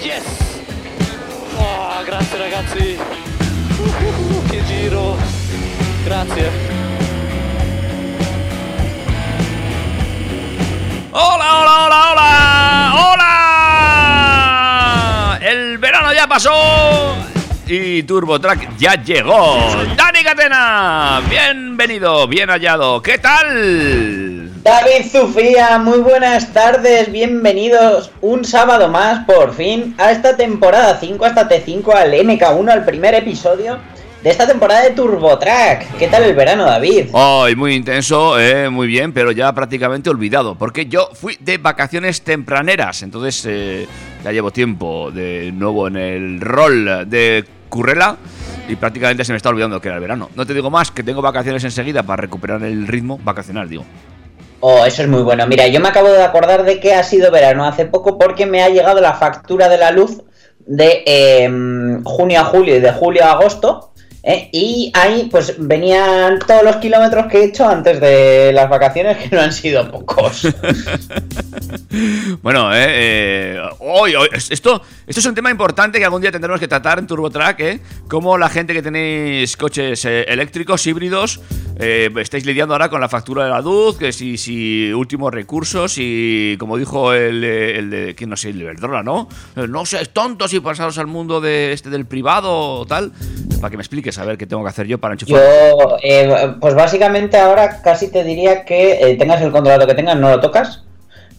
Yes! Oh, grazie ragazzi! Uh, giro! Grazie! ¡Hola, hola, hola, hola! ¡Hola! El verano ya pasó y TurboTrack ya llegó. Dani Catena, bienvenido, bien hallado. ¿Qué tal? David Zufía, muy buenas tardes, bienvenidos un sábado más, por fin, a esta temporada 5, hasta T5, al MK1, al primer episodio de esta temporada de TurboTrack. ¿Qué tal el verano, David? Hoy muy intenso, eh, muy bien, pero ya prácticamente olvidado, porque yo fui de vacaciones tempraneras, entonces eh, ya llevo tiempo de nuevo en el rol de Currela y prácticamente se me está olvidando que era el verano. No te digo más, que tengo vacaciones enseguida para recuperar el ritmo vacacional, digo. Oh, eso es muy bueno. Mira, yo me acabo de acordar de que ha sido verano hace poco porque me ha llegado la factura de la luz de eh, junio a julio y de julio a agosto. ¿eh? Y ahí pues venían todos los kilómetros que he hecho antes de las vacaciones, que no han sido pocos. Bueno, eh, eh, hoy, hoy- es- esto, esto es un tema importante que algún día tendremos que tratar en TurboTrack, ¿eh? Como la gente que tenéis coches eh, eléctricos, híbridos, eh, estáis lidiando ahora con la factura de la luz, que si, si últimos recursos y como dijo el, eh, el de, que no sé, el Iberdrola, ¿no? Eh, No seáis tontos y pasaros al mundo de este del privado o tal, para que me expliques a ver qué tengo que hacer yo para enchufar. Yo, eh, pues básicamente ahora casi te diría que eh, tengas el contrato que tengas, no lo tocas,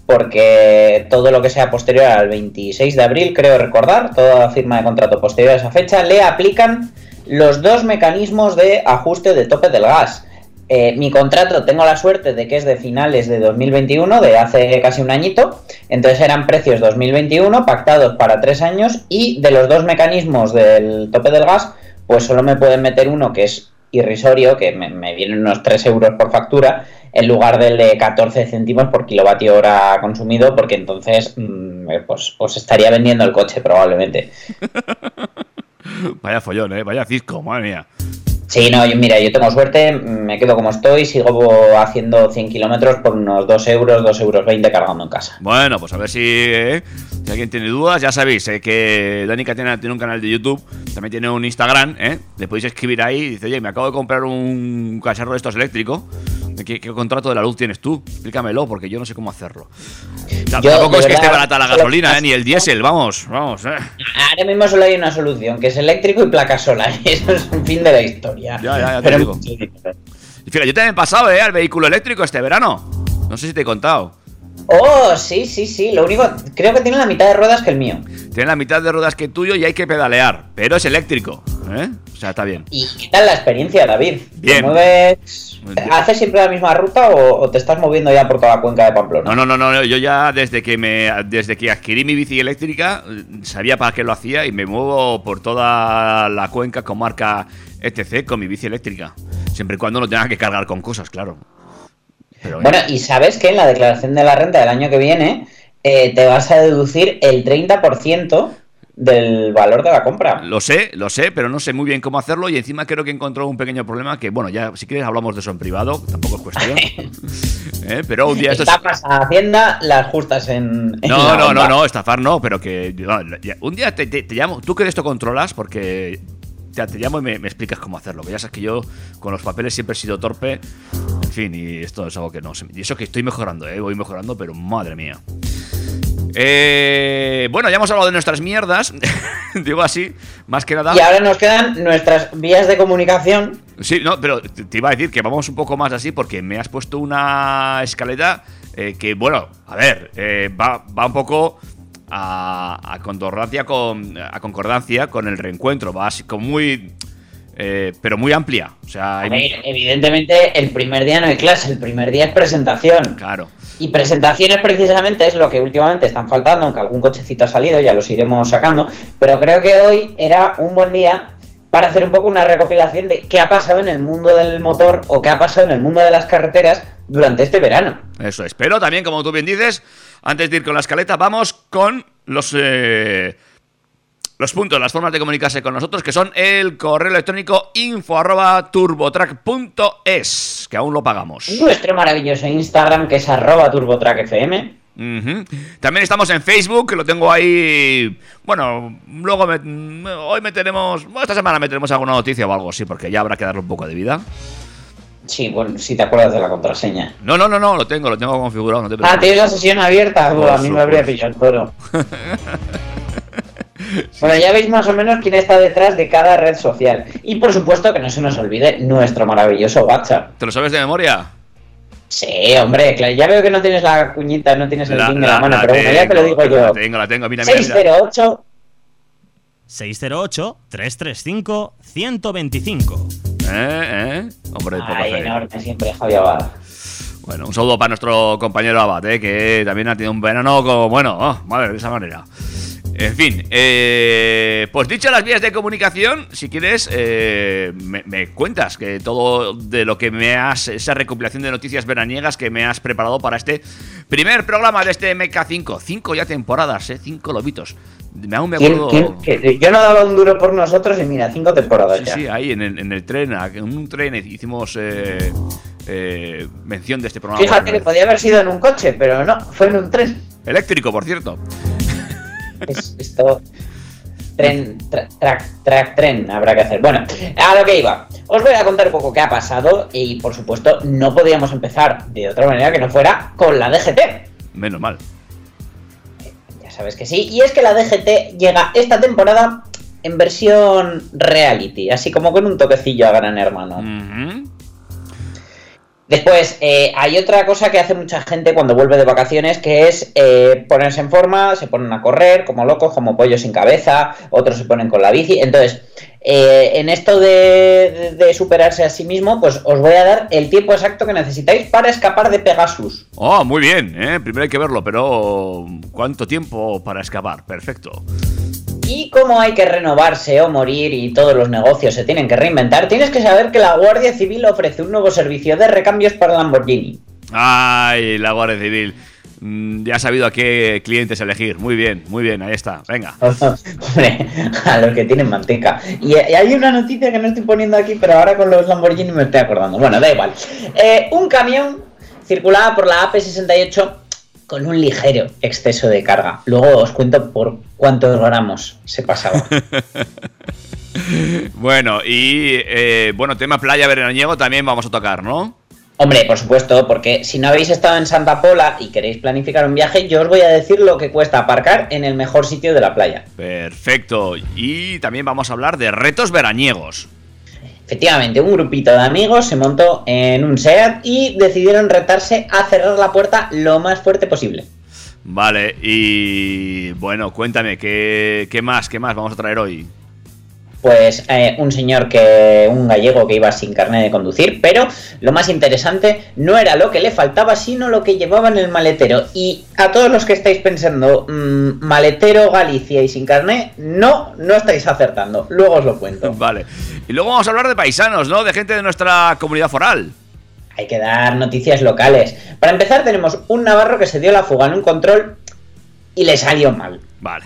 porque todo lo que sea posterior al 26 de abril, creo recordar, toda firma de contrato posterior a esa fecha, le aplican los dos mecanismos de ajuste de tope del gas. Eh, mi contrato tengo la suerte de que es de finales de 2021, de hace casi un añito, entonces eran precios 2021 pactados para tres años y de los dos mecanismos del tope del gas, pues solo me pueden meter uno que es irrisorio, que me, me vienen unos 3 euros por factura, en lugar del de 14 céntimos por kilovatio hora consumido, porque entonces mm, pues, pues estaría vendiendo el coche probablemente. Vaya follón, ¿eh? Vaya cisco, madre mía. Sí, no, yo- mira, yo tengo suerte, me quedo como estoy, sigo haciendo 100 kilómetros por unos 2 euros, 2 euros 20 cargando en casa. Bueno, pues a ver si, eh, si alguien tiene dudas, ya sabéis eh, que Dani Catena tiene un canal de YouTube, también tiene un Instagram, ¿eh? le podéis escribir ahí y dice, oye, me acabo de comprar un cacharro de estos eléctricos, ¿qué, qué contrato de la luz tienes tú? Explícamelo, porque yo no sé cómo hacerlo. Yo, tampoco es que esté verdad, barata la gasolina, ¿eh? ni el diésel, vamos, vamos. eh. Ahora mismo solo hay una solución, que es eléctrico y placa solar, y eso es un fin de la historia. Ya, ya, ya te Pero digo. Y fíjate, yo también he pasado ¿eh? al vehículo eléctrico este verano. No sé si te he contado. Oh, sí, sí, sí. Lo único, creo que tiene la mitad de ruedas que el mío. Tiene la mitad de ruedas que tuyo y hay que pedalear, pero es eléctrico. ¿Eh? O sea, está bien. ¿Y qué tal la experiencia, David? Bien. ¿Te mueves? ¿Haces siempre la misma ruta o, o te estás moviendo ya por toda la cuenca de Pamplona? No, no, no, no, yo ya desde que me desde que adquirí mi bici eléctrica eh, sabía para qué lo hacía y me muevo por toda la cuenca comarca etc con mi bici eléctrica, siempre y cuando no tenga que cargar con cosas, claro. Pero Bueno, y sabes que en la declaración de la renta del año que viene eh, te vas a deducir el 30% del valor de la compra. lo sé, lo sé, pero no sé muy bien cómo hacerlo y encima creo que encontró un pequeño problema que bueno, ya si quieres hablamos de eso en privado, tampoco es cuestión. ¿Eh? Pero un día esto es- Estafas a Hacienda, las justas en. en No, no, no, no, estafar no, pero que no, ya- un día te, te- te llamo, tú que de esto controlas, porque te, te llamo y me, me explicas cómo hacerlo. Que ya sabes que yo con los papeles siempre he sido torpe, en fin, y esto es algo que no sé. Y eso que estoy mejorando, ¿eh? voy mejorando, pero madre mía. Eh, bueno, ya hemos hablado de nuestras mierdas, digo así, más que nada. Y ahora nos quedan nuestras vías de comunicación. Sí, no, pero te iba a decir que vamos un poco más así porque me has puesto una escaleta eh, que, bueno, a ver, eh, va, va un poco a, a con a concordancia con el reencuentro, va así como muy eh, pero muy amplia, o sea, A hay- ver, evidentemente el primer día no hay clase, el primer día es presentación. claro. Y presentaciones precisamente es lo que últimamente están faltando, aunque algún cochecito ha salido, ya los iremos sacando. Pero creo que hoy era un buen día para hacer un poco una recopilación de qué ha pasado en el mundo del motor o qué ha pasado en el mundo de las carreteras durante este verano. Eso es. Pero también, como tú bien dices, antes de ir con la escaleta, vamos con los eh, los puntos, las formas de comunicarse con nosotros, que son el correo electrónico info arroba turbotrack.es, que aún lo pagamos. Nuestro maravilloso Instagram que es arroba turbotrackfm. También estamos en Facebook, que lo tengo ahí. Bueno, luego me- hoy meteremos. esta semana meteremos alguna noticia o algo así, porque ya habrá que darle un poco de vida. Sí, bueno, si te acuerdas de la contraseña. No, no, no, no, lo tengo, lo tengo configurado. No te Ah, tienes la sesión abierta. Por a mí me habría pillado el toro. Bueno, ya veis más o menos quién está detrás de cada red social. Y por supuesto que no se nos olvide nuestro maravilloso WhatsApp. ¿Te lo sabes de memoria? Sí, hombre, claro, ya veo que no tienes la cuñita, no tienes el La- ping de la- la mano, la pero bueno, ya te lo digo La yo. tengo, la tengo. Mira, mira, mira. 608 608-335-125. ¿Eh? ¿Eh? Hombre, poca Ay, fe. enorme siempre, Javier Abad. Bueno, un saludo para nuestro compañero Abad, ¿eh? que también ha tenido un verano como, bueno, oh, madre, de esa manera. En fin, eh, pues dicho las vías de comunicación, si quieres, eh, me, me cuentas que todo de lo que me has, esa recopilación de noticias veraniegas que me has preparado para este primer programa de este MK5. Cinco ya temporadas, ¿eh? Cinco lobitos. Me aún me ¿Quién- acuerdo. quién- que- yo no daba un duro por nosotros y mira, cinco temporadas Sí, ya. sí, ahí en el, en el tren, en un tren hicimos eh, eh, mención de este programa. Fíjate que podía haber sido en un coche, pero no, fue en un tren. Eléctrico, por cierto. Es, esto. Tren, tra- track, track, tren, habrá que hacer. Bueno, a lo que iba. Os voy a contar un poco qué ha pasado y, por supuesto, no podíamos empezar de otra manera que no fuera con la DGT. Menos mal. Ya sabes que sí. Y es que la DGT llega esta temporada en versión reality, así como con un toquecillo a Gran Hermano. Después, eh, hay otra cosa que hace mucha gente cuando vuelve de vacaciones, que es eh, ponerse en forma, se ponen a correr como locos, como pollos sin cabeza, otros se ponen con la bici. Entonces, eh, en esto de, de- superarse a sí mismo, pues os voy a dar el tiempo exacto que necesitáis para escapar de Pegasus. Oh, muy bien, ¿eh? Primero hay que verlo, pero ¿cuánto tiempo para escapar? Perfecto. Y como hay que renovarse o morir y todos los negocios se tienen que reinventar, tienes que saber que la Guardia Civil ofrece un nuevo servicio de recambios para Lamborghini. Ay, la Guardia Civil. Mm, ya ha sabido a qué clientes elegir. Muy bien, muy bien, ahí está. Venga. Hombre, a los que tienen manteca. Y, y hay una noticia que no estoy poniendo aquí, pero ahora con los Lamborghini me estoy acordando. Bueno, da igual. Eh, un camión circulaba por la AP68 con un ligero exceso de carga. Luego os cuento por cuántos gramos se pasaba. Bueno, y eh, bueno, tema playa veraniego también vamos a tocar, ¿no? Hombre, por supuesto, porque si no habéis estado en Santa Pola y queréis planificar un viaje, yo os voy a decir lo que cuesta aparcar en el mejor sitio de la playa. Perfecto. Y también vamos a hablar de retos veraniegos. Efectivamente, un grupito de amigos se montó en un SEAT y decidieron retarse a cerrar la puerta lo más fuerte posible. Vale, y bueno, cuéntame, ¿qué, qué más? ¿Qué más vamos a traer hoy? Pues eh, un señor que, un gallego que iba sin carnet de conducir, pero lo más interesante no era lo que le faltaba, sino lo que llevaba en el maletero. Y a todos los que estáis pensando, mm, maletero Galicia y sin carnet, no, no estáis acertando. Luego os lo cuento. Vale. Y luego vamos a hablar de paisanos, ¿no? De gente de nuestra comunidad foral. Hay que dar noticias locales. Para empezar, tenemos un navarro que se dio la fuga en un control y le salió mal. Vale.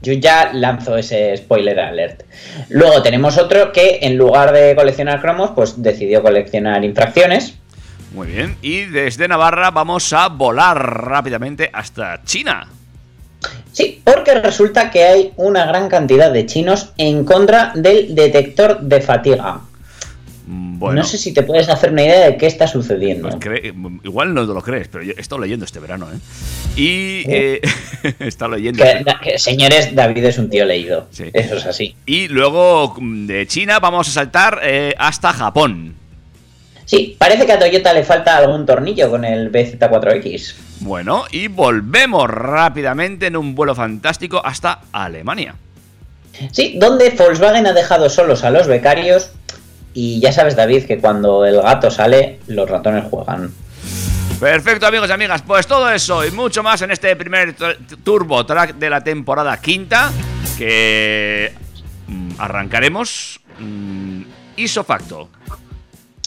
Yo ya lanzo ese spoiler alert. Luego tenemos otro que en lugar de coleccionar cromos, pues decidió coleccionar infracciones. Muy bien. Y desde Navarra vamos a volar rápidamente hasta China. Sí, porque resulta que hay una gran cantidad de chinos en contra del detector de fatiga. Mm, Bueno, No sé si te puedes hacer una idea de qué está sucediendo. pues cre- igual no te lo crees, pero yo he estado leyendo este verano, ¿eh? Y eh, he estado leyendo. Que- que, señores, David es un tío leído. Sí. Eso es así. Y luego mm, de China vamos a saltar eh, hasta Japón. Sí, parece que a Toyota le falta algún tornillo con el BZ4X. Bueno, y volvemos rápidamente en un vuelo fantástico hasta Alemania. Sí, donde Volkswagen ha dejado solos a los becarios. Y ya sabes, David, que cuando el gato sale, los ratones juegan. Perfecto, amigos y amigas. Pues todo eso y mucho más en este primer Turbo Track de la temporada quinta. Que mm, arrancaremos mm, isofacto.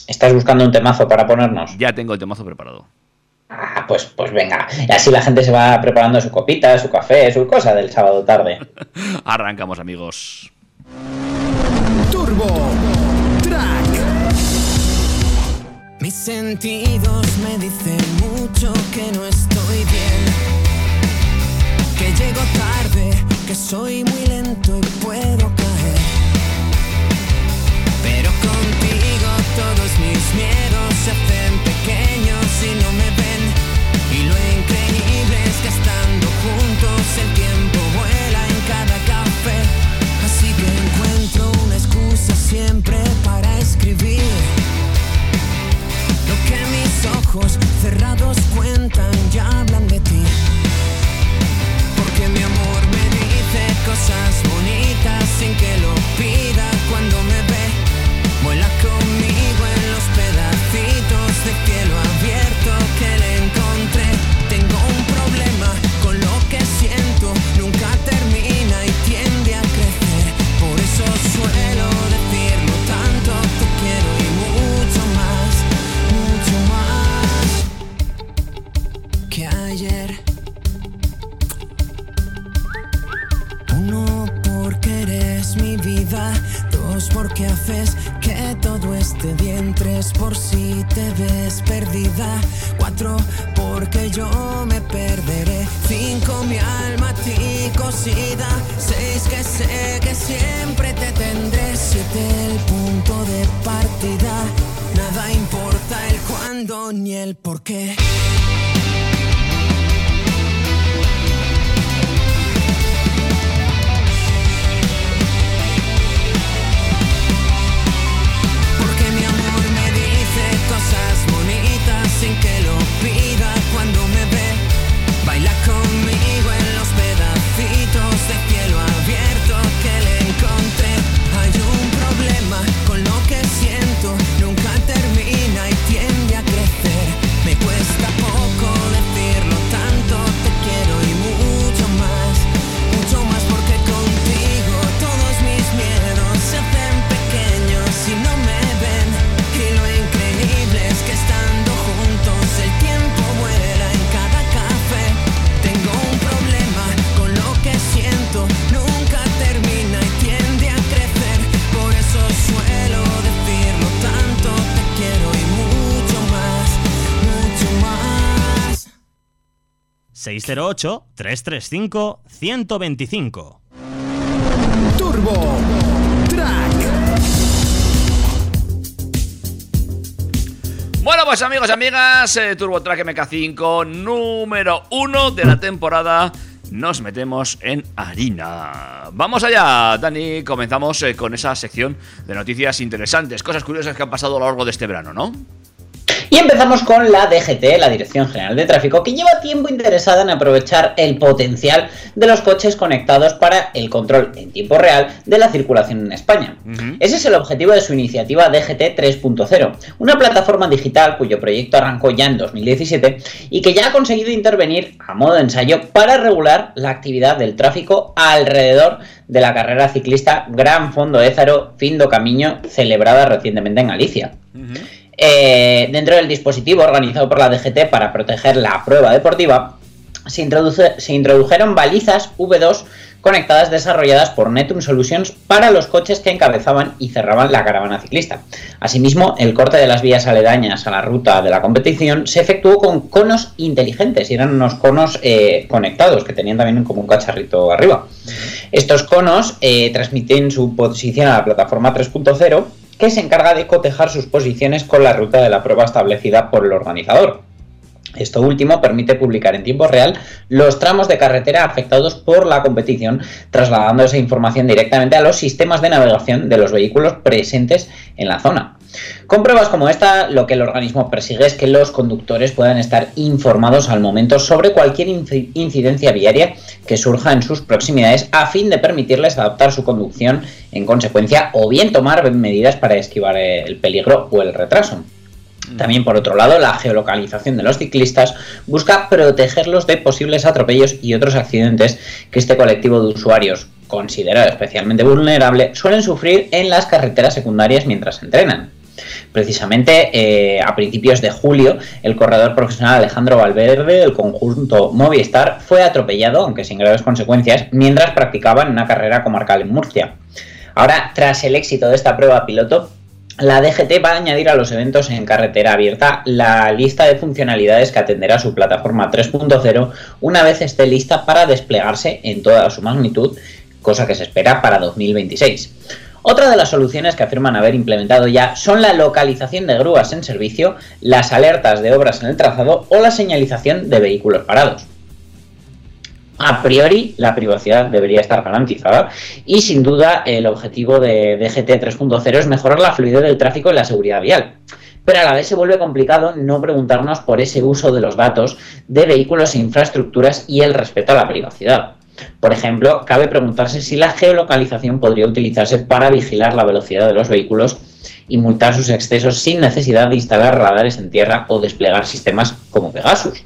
¿Estás buscando un temazo para ponernos? Ya tengo el temazo preparado. Ah, pues, pues venga. Y así la gente se va preparando su copita, su café, su cosa del sábado tarde. Arrancamos, amigos. Sentidos me dicen mucho que no estoy bien, que llego tarde, que soy muy lento y puedo caer. Pero contigo todos mis miedos se hacen cerrados te ves perdida. Cuatro, porque yo me perderé. Cinco, mi alma a ti cosida. Seis, que sé que siempre te tendré. Siete, el punto de partida. Nada importa el cuándo ni el por qué. 608-335-125. Turbo Track. Bueno, pues amigos y amigas, eh, Turbo Track MK5 número uno de la temporada. Nos metemos en harina. Vamos allá, Dani. Comenzamos eh, con esa sección de noticias interesantes, cosas curiosas que han pasado a lo largo de este verano, ¿no? Y empezamos con la DGT, la Dirección General de Tráfico, que lleva tiempo interesada en aprovechar el potencial de los coches conectados para el control en tiempo real de la circulación en España. Ese es el objetivo de su iniciativa DGT 3.0, una plataforma digital cuyo proyecto arrancó ya en 2017 y que ya ha conseguido intervenir a modo de ensayo para regular la actividad del tráfico alrededor de la carrera ciclista Gran Fondo Ézaro Findo Camino celebrada recientemente en Galicia. Eh, dentro del dispositivo organizado por la DGT para proteger la prueba deportiva, se, introdujeron balizas V2 conectadas desarrolladas por Netum Solutions para los coches que encabezaban y cerraban la caravana ciclista. Asimismo, el corte de las vías aledañas a la ruta de la competición se efectuó con conos inteligentes y eran unos conos eh, conectados que tenían también como un cacharrito arriba. Estos conos eh, transmiten su posición a la plataforma 3.0 que se encarga de cotejar sus posiciones con la ruta de la prueba establecida por el organizador. Esto último permite publicar en tiempo real los tramos de carretera afectados por la competición, trasladando esa información directamente a los sistemas de navegación de los vehículos presentes en la zona. Con pruebas como esta, lo que el organismo persigue es que los conductores puedan estar informados al momento sobre cualquier inci- incidencia viaria que surja en sus proximidades a fin de permitirles adaptar su conducción en consecuencia o bien tomar medidas para esquivar el peligro o el retraso. También, por otro lado, la geolocalización de los ciclistas busca protegerlos de posibles atropellos y otros accidentes que este colectivo de usuarios, considerado especialmente vulnerable, suelen sufrir en las carreteras secundarias mientras entrenan. Precisamente eh, a principios de julio, el corredor profesional Alejandro Valverde del conjunto Movistar fue atropellado, aunque sin graves consecuencias, mientras practicaba en una carrera comarcal en Murcia. Ahora, tras el éxito de esta prueba piloto, la DGT va a añadir a los eventos en carretera abierta la lista de funcionalidades que atenderá su plataforma 3.0 una vez esté lista para desplegarse en toda su magnitud, cosa que se espera para 2026. Otra de las soluciones que afirman haber implementado ya son la localización de grúas en servicio, las alertas de obras en el trazado o la señalización de vehículos parados. A priori, la privacidad debería estar garantizada y sin duda el objetivo de DGT 3.0 es mejorar la fluidez del tráfico y la seguridad vial. Pero a la vez se vuelve complicado no preguntarnos por ese uso de los datos de vehículos e infraestructuras y el respeto a la privacidad. Por ejemplo, cabe preguntarse si la geolocalización podría utilizarse para vigilar la velocidad de los vehículos y multar sus excesos sin necesidad de instalar radares en tierra o desplegar sistemas como Pegasus.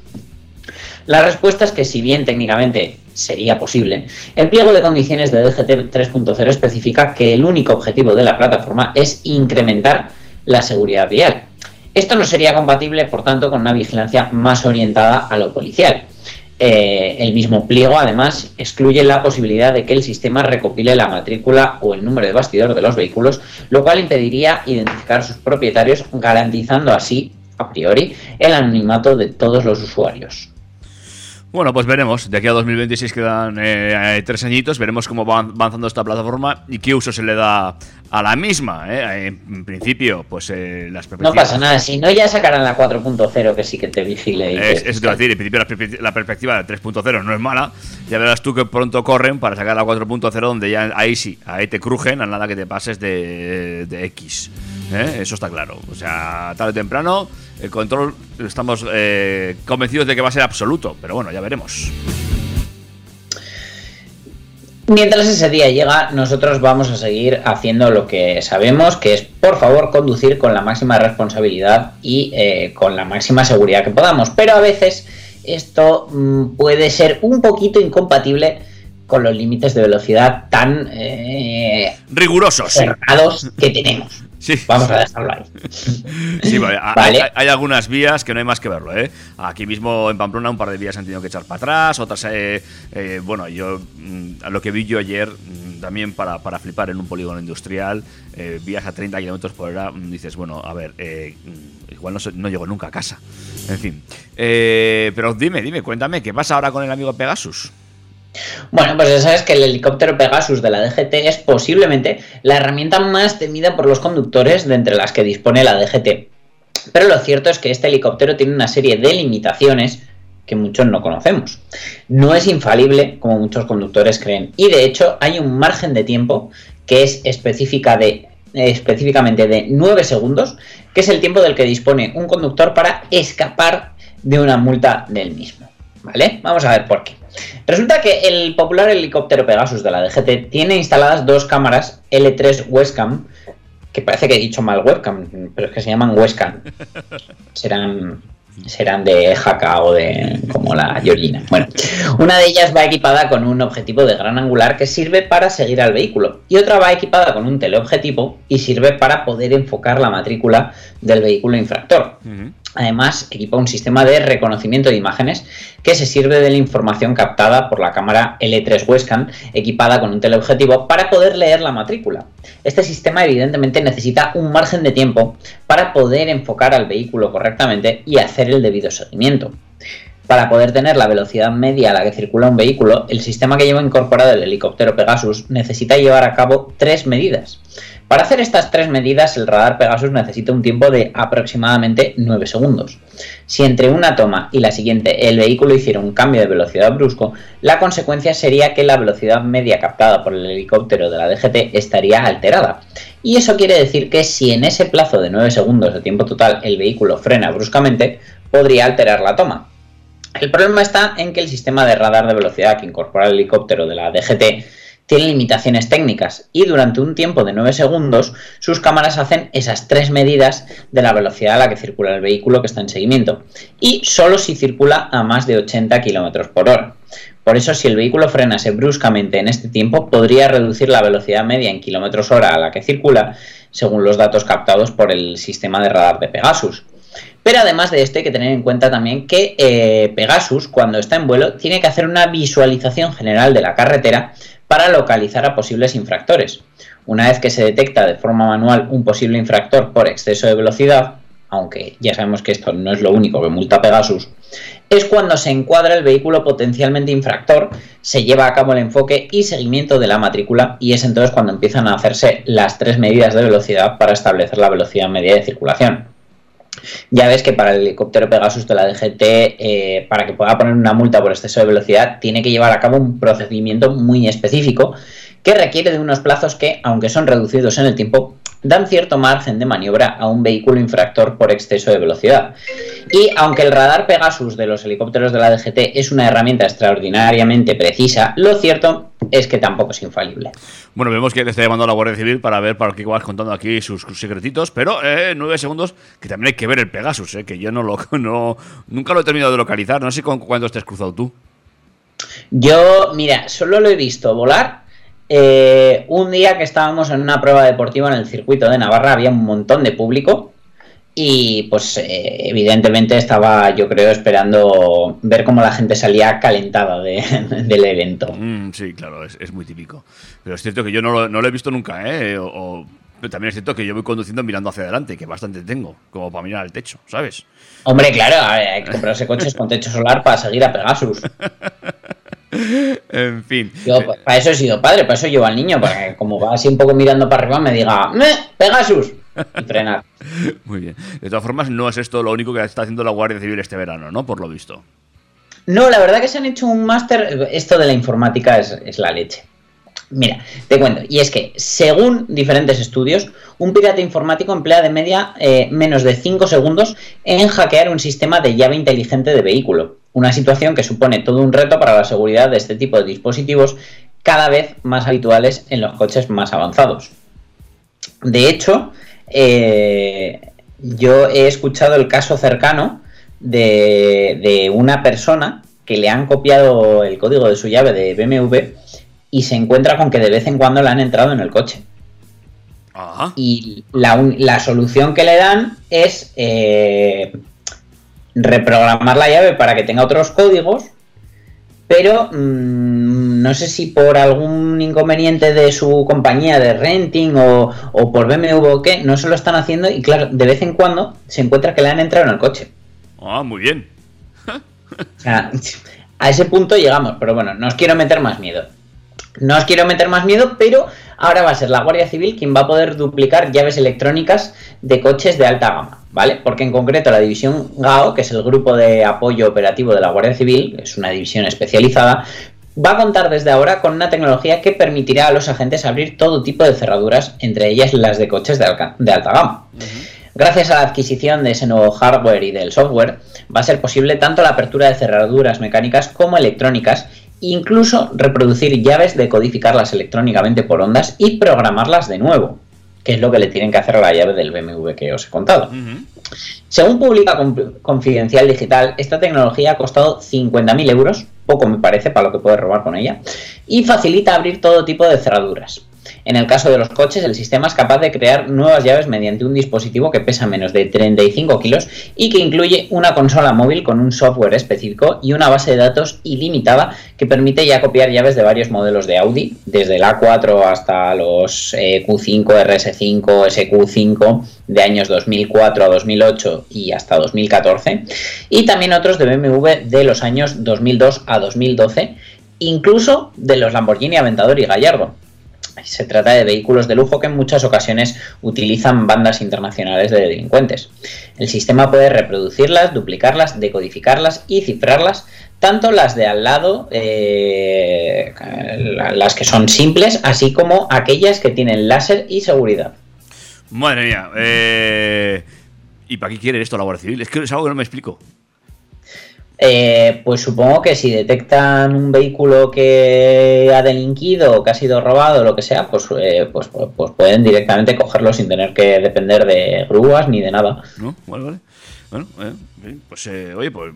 La respuesta es que si bien técnicamente sería posible, el pliego de condiciones de DGT 3.0 especifica que el único objetivo de la plataforma es incrementar la seguridad vial. Esto no sería compatible, por tanto, con una vigilancia más orientada a lo policial. Eh, el mismo pliego, además, excluye la posibilidad de que el sistema recopile la matrícula o el número de bastidor de los vehículos, lo cual impediría identificar sus propietarios, garantizando así, a priori, el anonimato de todos los usuarios. Bueno, pues veremos. De aquí a 2026 quedan eh, tres añitos. Veremos cómo va avanzando esta plataforma y qué uso se le da a la misma. ¿eh? En principio, pues eh, las No pasa nada, si no ya sacarán la 4.0 que sí que te vigile. Y Es, que- eso te iba a decir, en principio la perspectiva de 3.0 no es mala. Ya verás tú que pronto corren para sacar la 4.0 donde ya ahí sí, ahí te crujen a nada que te pases de, de X. ¿eh? Eso está claro. O sea, tarde o temprano el control estamos eh, convencidos de que va a ser absoluto. Pero bueno, ya veremos. Mientras ese día llega, nosotros vamos a seguir haciendo lo que sabemos, que es, por favor, conducir con la máxima responsabilidad y eh, con la máxima seguridad que podamos. Pero a veces esto mm, puede ser un poquito incompatible con los límites de velocidad tan eh, Rigurosos. cerrados que tenemos. Sí. Vamos a dejarlo ahí. Sí, vale, ha- Vale. Hay, hay algunas vías que no hay más que verlo, ¿eh? Aquí mismo en Pamplona un par de vías han tenido que echar para atrás, otras, eh, eh, bueno, yo, mm, a lo que vi yo ayer, mm, también para, para flipar en un polígono industrial, eh, vías a 30 kilómetros por hora, mm, dices, bueno, a ver, eh, igual no, no llego nunca a casa. En fin. Eh, pero dime, dime, cuéntame, ¿qué pasa ahora con el amigo Pegasus? Bueno, pues ya sabes que el helicóptero Pegasus de la DGT es posiblemente la herramienta más temida por los conductores de entre las que dispone la DGT. Pero lo cierto es que este helicóptero tiene una serie de limitaciones que muchos no conocemos. No es infalible, como muchos conductores creen, y de hecho hay un margen de tiempo que es específica de, específicamente de 9 segundos, que es el tiempo del que dispone un conductor para escapar de una multa del mismo. ¿Vale? Vamos a ver por qué. Resulta que el popular helicóptero Pegasus de la DGT tiene instaladas dos cámaras L3 Westcam, que parece que he dicho mal webcam, pero es que se llaman Westcam. Serán, serán de jaca o de como la Georgina. Bueno, una de ellas va equipada con un objetivo de gran angular que sirve para seguir al vehículo y otra va equipada con un teleobjetivo y sirve para poder enfocar la matrícula del vehículo infractor. Además, equipa un sistema de reconocimiento de imágenes que se sirve de la información captada por la cámara L3 Westcam equipada con un teleobjetivo para poder leer la matrícula. Este sistema evidentemente necesita un margen de tiempo para poder enfocar al vehículo correctamente y hacer el debido seguimiento. Para poder tener la velocidad media a la que circula un vehículo, el sistema que lleva incorporado el helicóptero Pegasus necesita llevar a cabo tres medidas. Para hacer estas tres medidas, el radar Pegasus necesita un tiempo de aproximadamente 9 segundos. Si entre una toma y la siguiente el vehículo hiciera un cambio de velocidad brusco, la consecuencia sería que la velocidad media captada por el helicóptero de la DGT estaría alterada. Y eso quiere decir que si en ese plazo de 9 segundos de tiempo total el vehículo frena bruscamente, podría alterar la toma. El problema está en que el sistema de radar de velocidad que incorpora el helicóptero de la DGT tiene limitaciones técnicas y durante un tiempo de 9 segundos sus cámaras hacen esas tres medidas de la velocidad a la que circula el vehículo que está en seguimiento y solo si circula a más de 80 km por hora. Por eso si el vehículo frenase bruscamente en este tiempo podría reducir la velocidad media en kilómetros hora a la que circula según los datos captados por el sistema de radar de Pegasus. Pero además de esto hay que tener en cuenta también que eh, Pegasus cuando está en vuelo tiene que hacer una visualización general de la carretera para localizar a posibles infractores. Una vez que se detecta de forma manual un posible infractor por exceso de velocidad, aunque ya sabemos que esto no es lo único que multa Pegasus, es cuando se encuadra el vehículo potencialmente infractor, se lleva a cabo el enfoque y seguimiento de la matrícula y es entonces cuando empiezan a hacerse las tres medidas de velocidad para establecer la velocidad media de circulación. Ya ves que para el helicóptero Pegasus de la DGT, eh, para que pueda poner una multa por exceso de velocidad, tiene que llevar a cabo un procedimiento muy específico que requiere de unos plazos que, aunque son reducidos en el tiempo, dan cierto margen de maniobra a un vehículo infractor por exceso de velocidad. Y aunque el radar Pegasus de los helicópteros de la DGT es una herramienta extraordinariamente precisa, lo cierto es que tampoco es infalible. Bueno, vemos que le está llamando a la Guardia Civil para ver para qué vas contando aquí sus, sus secretitos, pero eh, nueve segundos que también hay que ver el Pegasus, eh, que yo no lo no, nunca lo he terminado de localizar, no sé con cuándo estés cruzado tú. Yo, mira, solo lo he visto volar eh, un día que estábamos en una prueba deportiva en el circuito de Navarra, había un montón de público y pues eh, evidentemente estaba yo creo esperando ver cómo la gente salía calentada de- del evento. Mm, sí, claro, es, es muy típico. Pero es cierto que yo no lo, no lo he visto nunca, ¿eh? O, o- pero también es cierto que yo voy conduciendo mirando hacia adelante, que bastante tengo, como para mirar al techo, ¿sabes? Hombre, claro, hay que comprarse coches con techo solar para seguir a Pegasus. En fin. Yo pa- para eso he sido padre, para eso llevo al niño, para que como va así un poco mirando para arriba me diga ¡Me! ¡Pegasus! y frenar. Muy bien. De todas formas, no es esto lo único que está haciendo la Guardia Civil este verano, ¿no? Por lo visto. No, la verdad que se han hecho un máster. Esto de la informática es, es la leche. Mira, te cuento. Y es que, según diferentes estudios, un pirata informático emplea de media eh, menos de 5 segundos en hackear un sistema de llave inteligente de vehículo. Una situación que supone todo un reto para la seguridad de este tipo de dispositivos cada vez más habituales en los coches más avanzados. De hecho, eh, yo he escuchado el caso cercano de, de una persona que le han copiado el código de su llave de BMW y se encuentra con que de vez en cuando le han entrado en el coche. Ajá. Y la, la solución que le dan es eh, reprogramar la llave para que tenga otros códigos, pero mm, no sé si por algún inconveniente de su compañía de renting o, o por BMW o qué, no se lo están haciendo y claro, de vez en cuando se encuentra que le han entrado en el coche. Ah, muy bien. O sea, a ese punto llegamos, pero bueno, no os quiero meter más miedo. No os quiero meter más miedo, pero ahora va a ser la Guardia Civil quien va a poder duplicar llaves electrónicas de coches de alta gama, ¿vale? Porque en concreto la división GAO, que es el grupo de apoyo operativo de la Guardia Civil, es una división especializada, va a contar desde ahora con una tecnología que permitirá a los agentes abrir todo tipo de cerraduras, entre ellas las de coches de, alta gama. Gracias a la adquisición de ese nuevo hardware y del software, va a ser posible tanto la apertura de cerraduras mecánicas como electrónicas, incluso reproducir llaves, decodificarlas electrónicamente por ondas y programarlas de nuevo, que es lo que le tienen que hacer a la llave del BMW que os he contado. Según publica Conf- Confidencial Digital, esta tecnología ha costado 50.000 euros, poco me parece para lo que puedes robar con ella, y facilita abrir todo tipo de cerraduras. En el caso de los coches, el sistema es capaz de crear nuevas llaves mediante un dispositivo que pesa menos de 35 kilos y que incluye una consola móvil con un software específico y una base de datos ilimitada que permite ya copiar llaves de varios modelos de Audi, desde el A4 hasta los eh, Q5, RS5, SQ5 de años 2004 a 2008 y hasta 2014, y también otros de BMW de los años 2002 a 2012, incluso de los Lamborghini Aventador y Gallardo. Se trata de vehículos de lujo que en muchas ocasiones utilizan bandas internacionales de delincuentes. El sistema puede reproducirlas, duplicarlas, decodificarlas y cifrarlas, tanto las de al lado, eh, las que son simples, así como aquellas que tienen láser y seguridad. Madre mía. Eh, ¿Y para qué quiere esto la Guardia Civil? Es que es algo que no me explico. Eh, pues supongo que si detectan un vehículo que ha delinquido o que ha sido robado o lo que sea, pues, eh, pues, pues, pues pueden directamente cogerlo sin tener que depender de grúas ni de nada. ¿No? Vale, vale. Bueno, eh, pues eh, oye, pues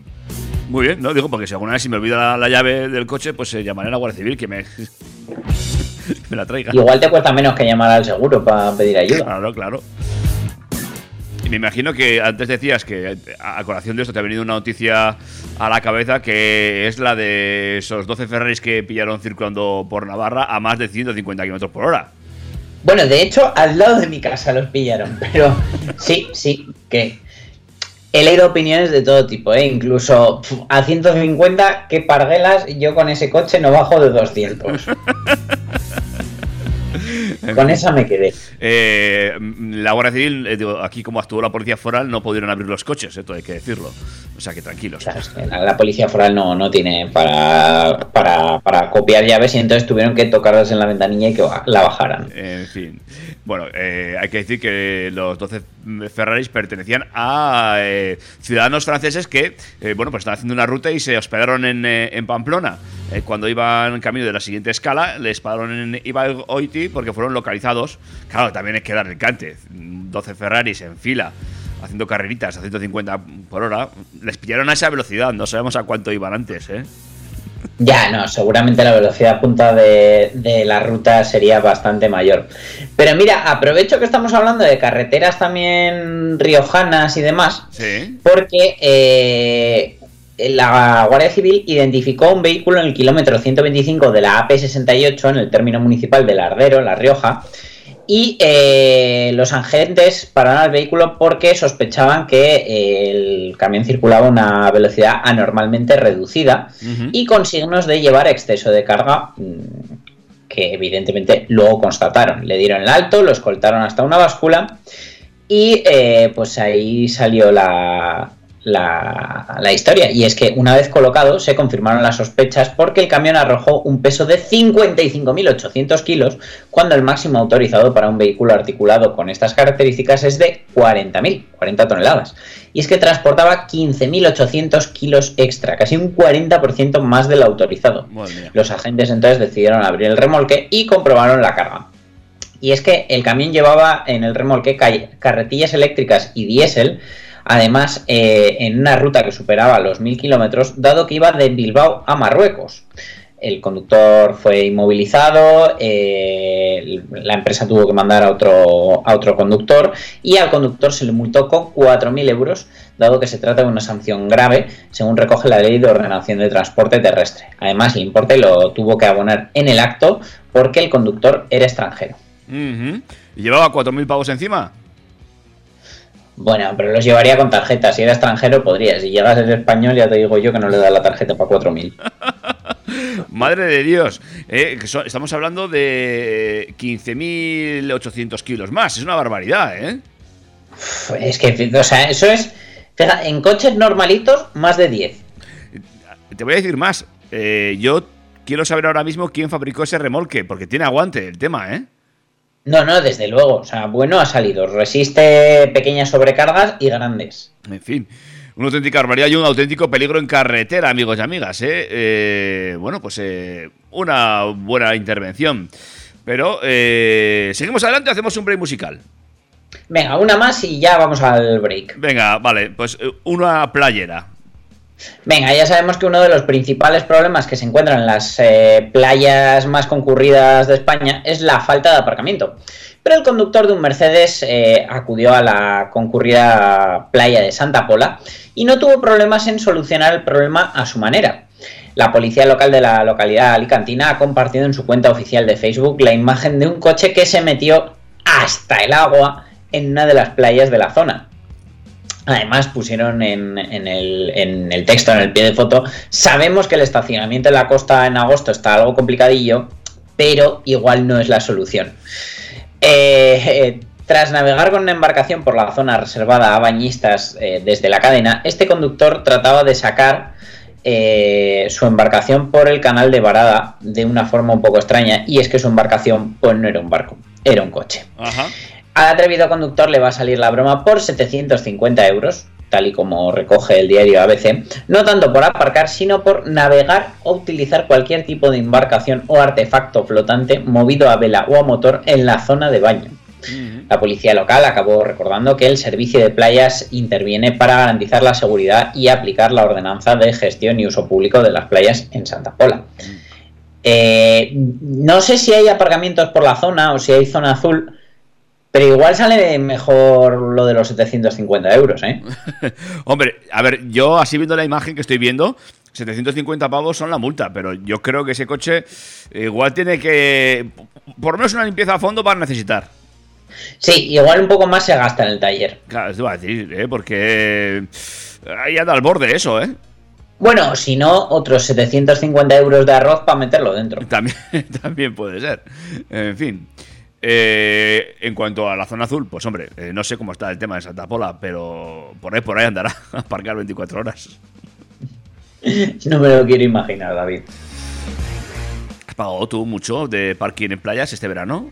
muy bien, ¿no? Digo, porque si alguna vez se me olvida la, la llave del coche, pues eh, llamaré a la Guardia Civil que me, me la traiga. Igual te cuesta menos que llamar al seguro para pedir ayuda. Claro, claro. Me imagino que antes decías que a colación de esto te ha venido una noticia a la cabeza que es la de esos 12 Ferraris que pillaron circulando por Navarra a más de 150 km por hora. Bueno, de hecho, al lado de mi casa los pillaron, pero sí, sí, que he leído opiniones de todo tipo, ¿eh? incluso pf, a 150, qué parguelas, yo con ese coche no bajo de 200. con esa me quedé. Eh, la Guardia Civil, eh, digo, aquí como actuó la Policía Foral, no pudieron abrir los coches, esto hay que decirlo. O sea que tranquilos. Claro, la, la policía foral no, no tiene para, para, para copiar llaves y entonces tuvieron que tocarlas en la ventanilla y que la bajaran. En fin. Bueno, eh, hay que decir que los 12 Ferraris pertenecían a eh, ciudadanos franceses que, eh, bueno, pues estaban haciendo una ruta y se hospedaron en, eh, en Pamplona. Eh, cuando iban camino de la siguiente escala, les pararon en Ibaoiti porque fueron localizados. Claro, también hay que dar el cante. 12 Ferraris en fila, haciendo carreritas a 150 por hora. Les pillaron a esa velocidad, no sabemos a cuánto iban antes, ¿eh? Ya, no, seguramente la velocidad punta de, de la ruta sería bastante mayor. Pero mira, aprovecho que estamos hablando de carreteras también riojanas y demás, Sí. porque eh, la Guardia Civil identificó un vehículo en el kilómetro 125 de la AP68 en el término municipal de Lardero, La Rioja, y eh, los agentes pararon al vehículo porque sospechaban que eh, el camión circulaba a una velocidad anormalmente reducida y con signos de llevar exceso de carga mm, que evidentemente luego constataron. Le dieron el alto, lo escoltaron hasta una báscula y eh, pues ahí salió la, la, la historia. Y es que una vez colocado se confirmaron las sospechas porque el camión arrojó un peso de 55.800 kilos cuando el máximo autorizado para un vehículo articulado con estas características es de 40.000, 40 toneladas. Y es que transportaba 15.800 kilos extra, casi un 40% más del autorizado. Los agentes entonces decidieron abrir el remolque y comprobaron la carga. Y es que el camión llevaba en el remolque ca- carretillas eléctricas y diésel, además eh, en una ruta que superaba los 1000 kilómetros, dado que iba de Bilbao a Marruecos. El conductor fue inmovilizado, eh, la empresa tuvo que mandar a otro, a otro conductor y al conductor se le multó con 4.000 euros, dado que se trata de una sanción grave, según recoge la ley de ordenación de transporte terrestre. Además, el importe lo tuvo que abonar en el acto porque el conductor era extranjero. ¿Y llevaba 4.000 pavos encima? Bueno, pero los llevaría con tarjeta. Si era extranjero, podría. Si llegas a ser español, ya te digo yo que no le da la tarjeta para 4.000. Madre de Dios. Eh, estamos hablando de 15.800 kilos más. Es una barbaridad, ¿eh? Uf, Es que, o sea, eso es. fija, en coches normalitos, más de 10. Te voy a decir más. Eh, yo quiero saber ahora mismo quién fabricó ese remolque, porque tiene aguante el tema, ¿eh? No, no, desde luego. O sea, bueno ha salido. Resiste pequeñas sobrecargas y grandes. En fin. Una auténtica barbaridad y un auténtico peligro en carretera, amigos y amigas. ¿eh? Eh, bueno, pues eh, una buena intervención. Pero eh, seguimos adelante, hacemos un break musical. Venga, una más y ya vamos al break. Venga, vale, pues una playera. Venga, ya sabemos que uno de los principales problemas que se encuentran en las eh, playas más concurridas de España es la falta de aparcamiento. Pero el conductor de un Mercedes eh, acudió a la concurrida playa de Santa Pola y no tuvo problemas en solucionar el problema a su manera. La policía local de la localidad alicantina ha compartido en su cuenta oficial de Facebook la imagen de un coche que se metió hasta el agua en una de las playas de la zona. Además pusieron en, el, texto, en el pie de foto, sabemos que el estacionamiento en la costa en agosto está algo complicadillo, pero igual no es la solución. Eh, tras navegar con una embarcación por la zona reservada a bañistas eh, desde la cadena, este conductor trataba de sacar eh, su embarcación por el canal de varada de una forma un poco extraña, y es que su embarcación pues no era un barco, era un coche. Ajá. Al atrevido conductor le va a salir la broma por 750 euros, tal y como recoge el diario ABC, no tanto por aparcar, sino por navegar o utilizar cualquier tipo de embarcación o artefacto flotante movido a vela o a motor en la zona de baño. La policía local acabó recordando que el servicio de playas interviene para garantizar la seguridad y aplicar la ordenanza de gestión y uso público de las playas en Santa Pola. Eh, no sé si hay aparcamientos por la zona o si hay zona azul, pero igual sale mejor lo de los 750 euros, ¿eh? Hombre, a ver, yo así viendo la imagen que estoy viendo, 750 pavos son la multa, pero yo creo que ese coche igual tiene que. Por lo menos una limpieza a fondo para necesitar. Sí, igual un poco más se gasta en el taller. Claro, eso iba a decir, ¿eh? Porque. Ahí anda al borde eso, ¿eh? Bueno, si no, otros 750 euros de arroz para meterlo dentro. También, también puede ser. En fin. Eh, en cuanto a la zona azul, pues hombre, eh, no sé cómo está el tema de Santa Pola, pero por ahí por ahí andará a aparcar 24 horas. No me lo quiero imaginar, David. ¿Has pagado tú mucho de parking en playas este verano?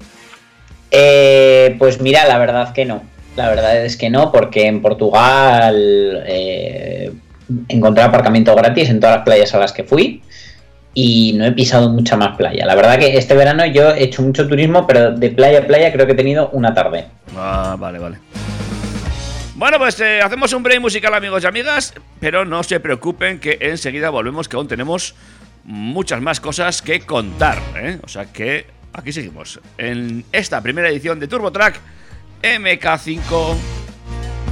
Eh, pues mira, la verdad que no. La verdad es que no, porque en Portugal eh, encontré aparcamiento gratis en todas las playas a las que fui y no he pisado mucha más playa. La verdad que este verano yo he hecho mucho turismo, pero de playa a playa creo que he tenido una tarde. Ah, vale, vale. Bueno, pues eh, hacemos un break musical, amigos y amigas, pero no se preocupen que enseguida volvemos, que aún tenemos muchas más cosas que contar. ¿eh? O sea que aquí seguimos en esta primera edición de Turbo Track MK5.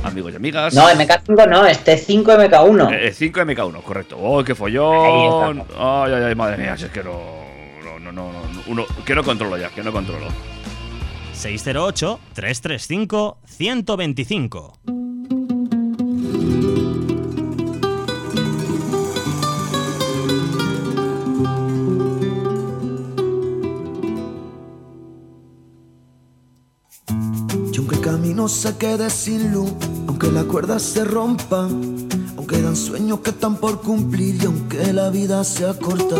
Amigos y amigas. No, MK5 no, este 5 MK1. Eh, 5 MK1, correcto. ¡Oh, qué follón! ¡Ay, ay, ay, madre mía! Si es que no. No, no, no. no, uno, que no controlo ya, que no controlo. 608-335-125. Y aunque el camino se quede sin luz, aunque la cuerda se rompa, aunque dan sueños que están por cumplir y aunque la vida sea corta.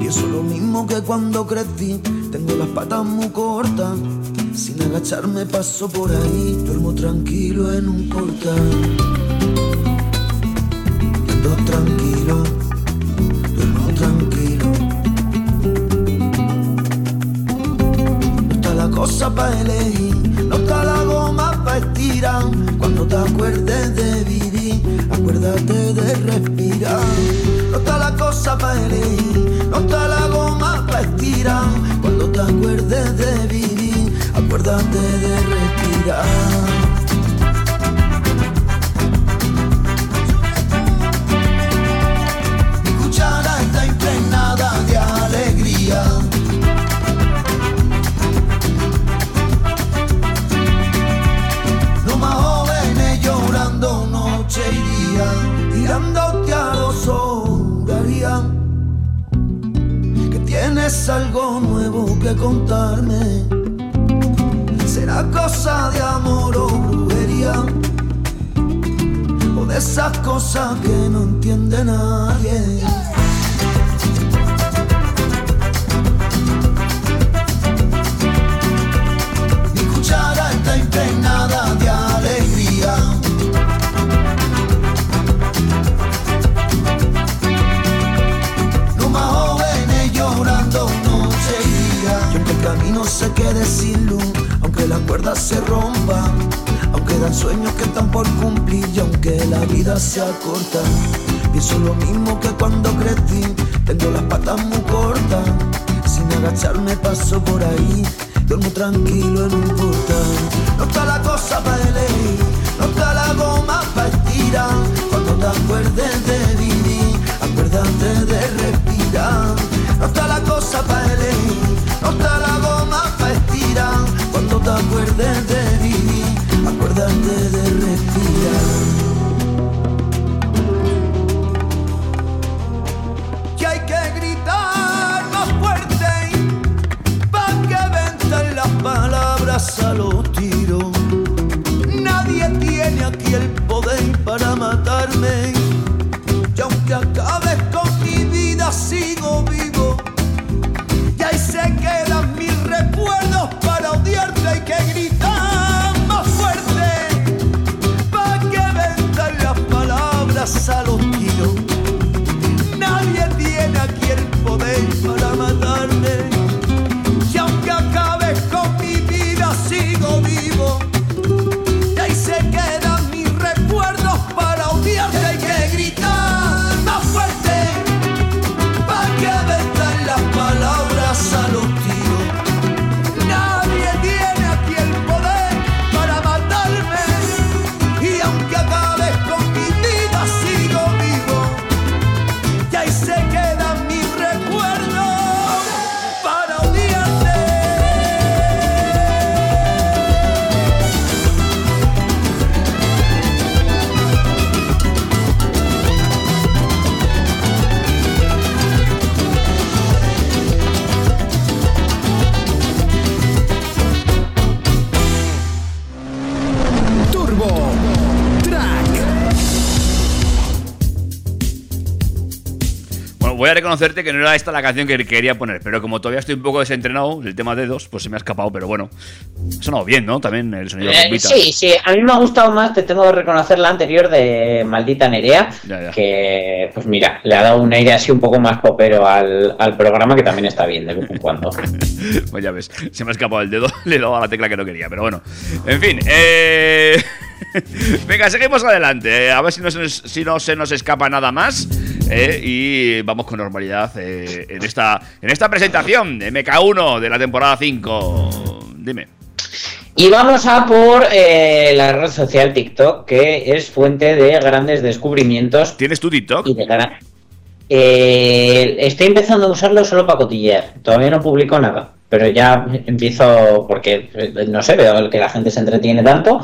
Y eso es lo mismo que cuando crecí, tengo las patas muy cortas. Sin agacharme paso por ahí, duermo tranquilo en un portal. Ando tranquilo, duermo tranquilo. No está la cosa para elegir, no está la goma para estirar. Cuando te acuerdes de vivir, acuérdate de respirar. No está la cosa para elegir, no está la goma para estirar. Cuando te acuerdes de vivir, acuérdate de respirar. Tienes algo nuevo que contarme. Será cosa de amor o brujería. O de esas cosas que no entiende nadie. Sin aunque las cuerdas se rompan, aunque dan sueños que están por cumplir y aunque la vida sea corta. Pienso lo mismo que cuando crecí, tengo las patas muy cortas. Sin agacharme paso por ahí, duermo tranquilo en un portal. Voy a reconocerte que no era esta la canción que quería poner, pero como todavía estoy un poco desentrenado, el tema de dedos, pues se me ha escapado, pero bueno. Ha sonado bien, ¿no? También el sonido de Eh, sí, sí, a mí me ha gustado más, te tengo que reconocer la anterior de Maldita Nerea, Ya, ya. que pues mira, le ha dado un aire así un poco más popero al, al programa que también está bien de vez en cuando. Pues ya ves, se me ha escapado el dedo, le he dado a la tecla que no quería, pero bueno. En fin, eh... Venga, seguimos adelante. eh, A ver si no, se nos, si no se nos escapa nada más. Eh, y vamos con normalidad eh, en, esta, en esta presentación de MK1 de la temporada 5. Dime. Y vamos a por eh, la red social TikTok, que es fuente de grandes descubrimientos ¿Tienes tu TikTok? y de gran... Eh, estoy empezando a usarlo solo para cotillear. Todavía no publico nada, pero ya empiezo porque no sé, veo que la gente se entretiene tanto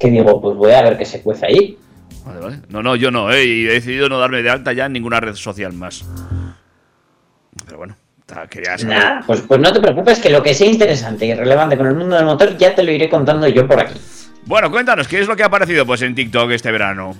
que digo, pues voy a ver qué se cuece ahí. Vale, vale. No, no, yo no, eh, y he decidido no darme de alta ya en ninguna red social más. Pero bueno, quería saber. Nada, pues, pues no te preocupes que lo que sea interesante y relevante con el mundo del motor ya te lo iré contando yo por aquí. Bueno, cuéntanos, ¿qué es lo que ha aparecido pues en TikTok este verano?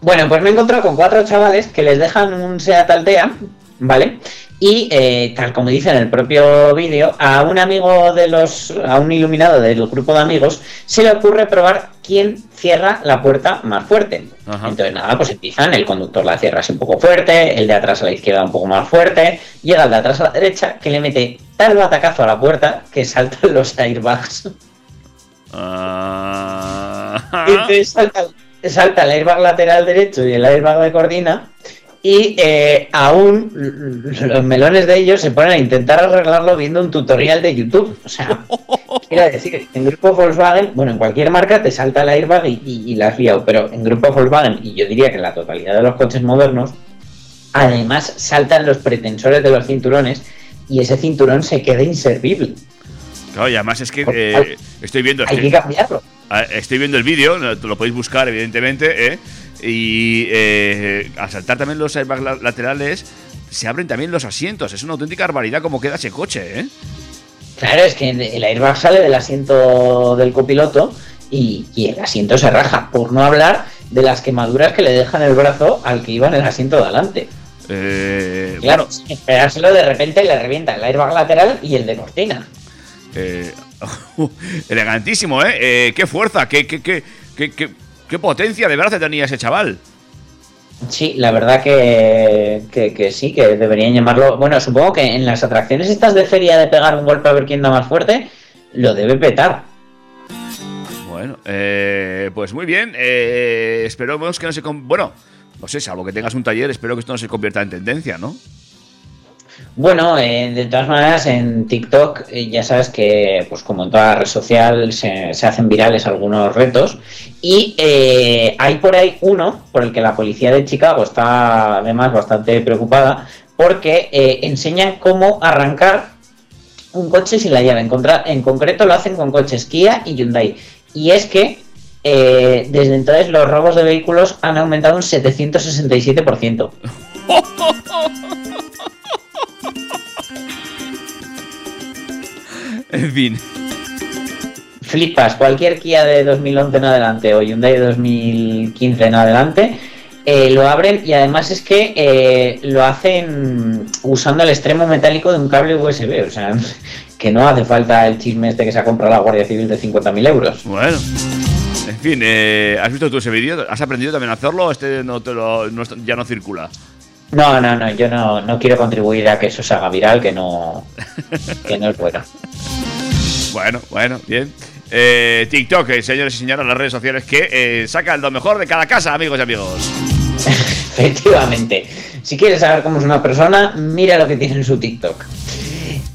Bueno, pues me he encontrado con cuatro chavales que les dejan un Seat Altea, ¿vale? Y eh, tal como dice en el propio vídeo, a un amigo de los, a un iluminado del grupo de amigos, se le ocurre probar quién cierra la puerta más fuerte. Ajá. Entonces nada, pues empiezan, el conductor la cierra así un poco fuerte, el de atrás a la izquierda un poco más fuerte, llega el de atrás a la derecha que le mete tal batacazo a la puerta que saltan los airbags. Y entonces salta, salta el airbag lateral derecho y el airbag de coordina. Y eh, aún los melones de ellos se ponen a intentar arreglarlo viendo un tutorial de YouTube. O sea, quiero decir, en grupo Volkswagen, bueno, en cualquier marca te salta el airbag y, y, y la has liado, pero en grupo Volkswagen, y yo diría que en la totalidad de los coches modernos, además saltan los pretensores de los cinturones y ese cinturón se queda inservible. Claro, y además es que eh, estoy viendo. Hay que cambiarlo. Ah, Estoy viendo el vídeo, lo podéis buscar, evidentemente, ¿eh? Y eh, al saltar también los airbags la- laterales, se abren también los asientos. Es una auténtica barbaridad cómo queda ese coche, ¿eh? Claro, es que el airbag sale del asiento del copiloto y, y el asiento se raja, por no hablar de las quemaduras que le dejan el brazo al que iba en el asiento de adelante. Eh, Claro, esperárselo de repente le revienta el airbag lateral y el de cortina. Eh, elegantísimo, ¿eh? Eh, ¡Qué fuerza! Qué, qué, qué, qué, qué- potencia de brazo tenía ese chaval! Sí, la verdad que, que, que sí, que deberían llamarlo. Bueno, supongo que en las atracciones estas de feria de pegar un golpe a ver quién da más fuerte, lo debe petar. Bueno, eh, pues muy bien. Eh, esperemos que no se... Bueno, no sé, salvo que tengas un taller, espero que esto no se convierta en tendencia, ¿no? Bueno, eh, de todas maneras, en TikTok eh, ya sabes que, pues como en toda red social, se, hacen virales algunos retos. Y eh, hay por ahí uno por el que la policía de Chicago está además bastante preocupada, porque enseñan cómo arrancar un coche sin la llave. En, en concreto lo hacen con coches Kia y Hyundai. Y es que desde entonces los robos de vehículos han aumentado un 767%. En fin. flipas, cualquier Kia de 2011 en adelante o Hyundai de 2015 en adelante, eh, lo abren y además es que eh, lo hacen usando el extremo metálico de un cable USB, o sea, que no hace falta el chisme este que se ha comprado la Guardia Civil de 50.000 euros. Bueno. En fin, eh, ¿has visto tú ese vídeo? ¿Has aprendido también a hacerlo? Este no te lo, no ya no circula. No, no, no, yo no, no quiero contribuir a que eso se haga viral, que no, que no es bueno. Bueno, bueno, bien. Eh, TikTok, eh, señores y señoras, las redes sociales que eh, sacan lo mejor de cada casa, amigos y amigos. Efectivamente. Si quieres saber cómo es una persona, mira lo que tiene en su TikTok.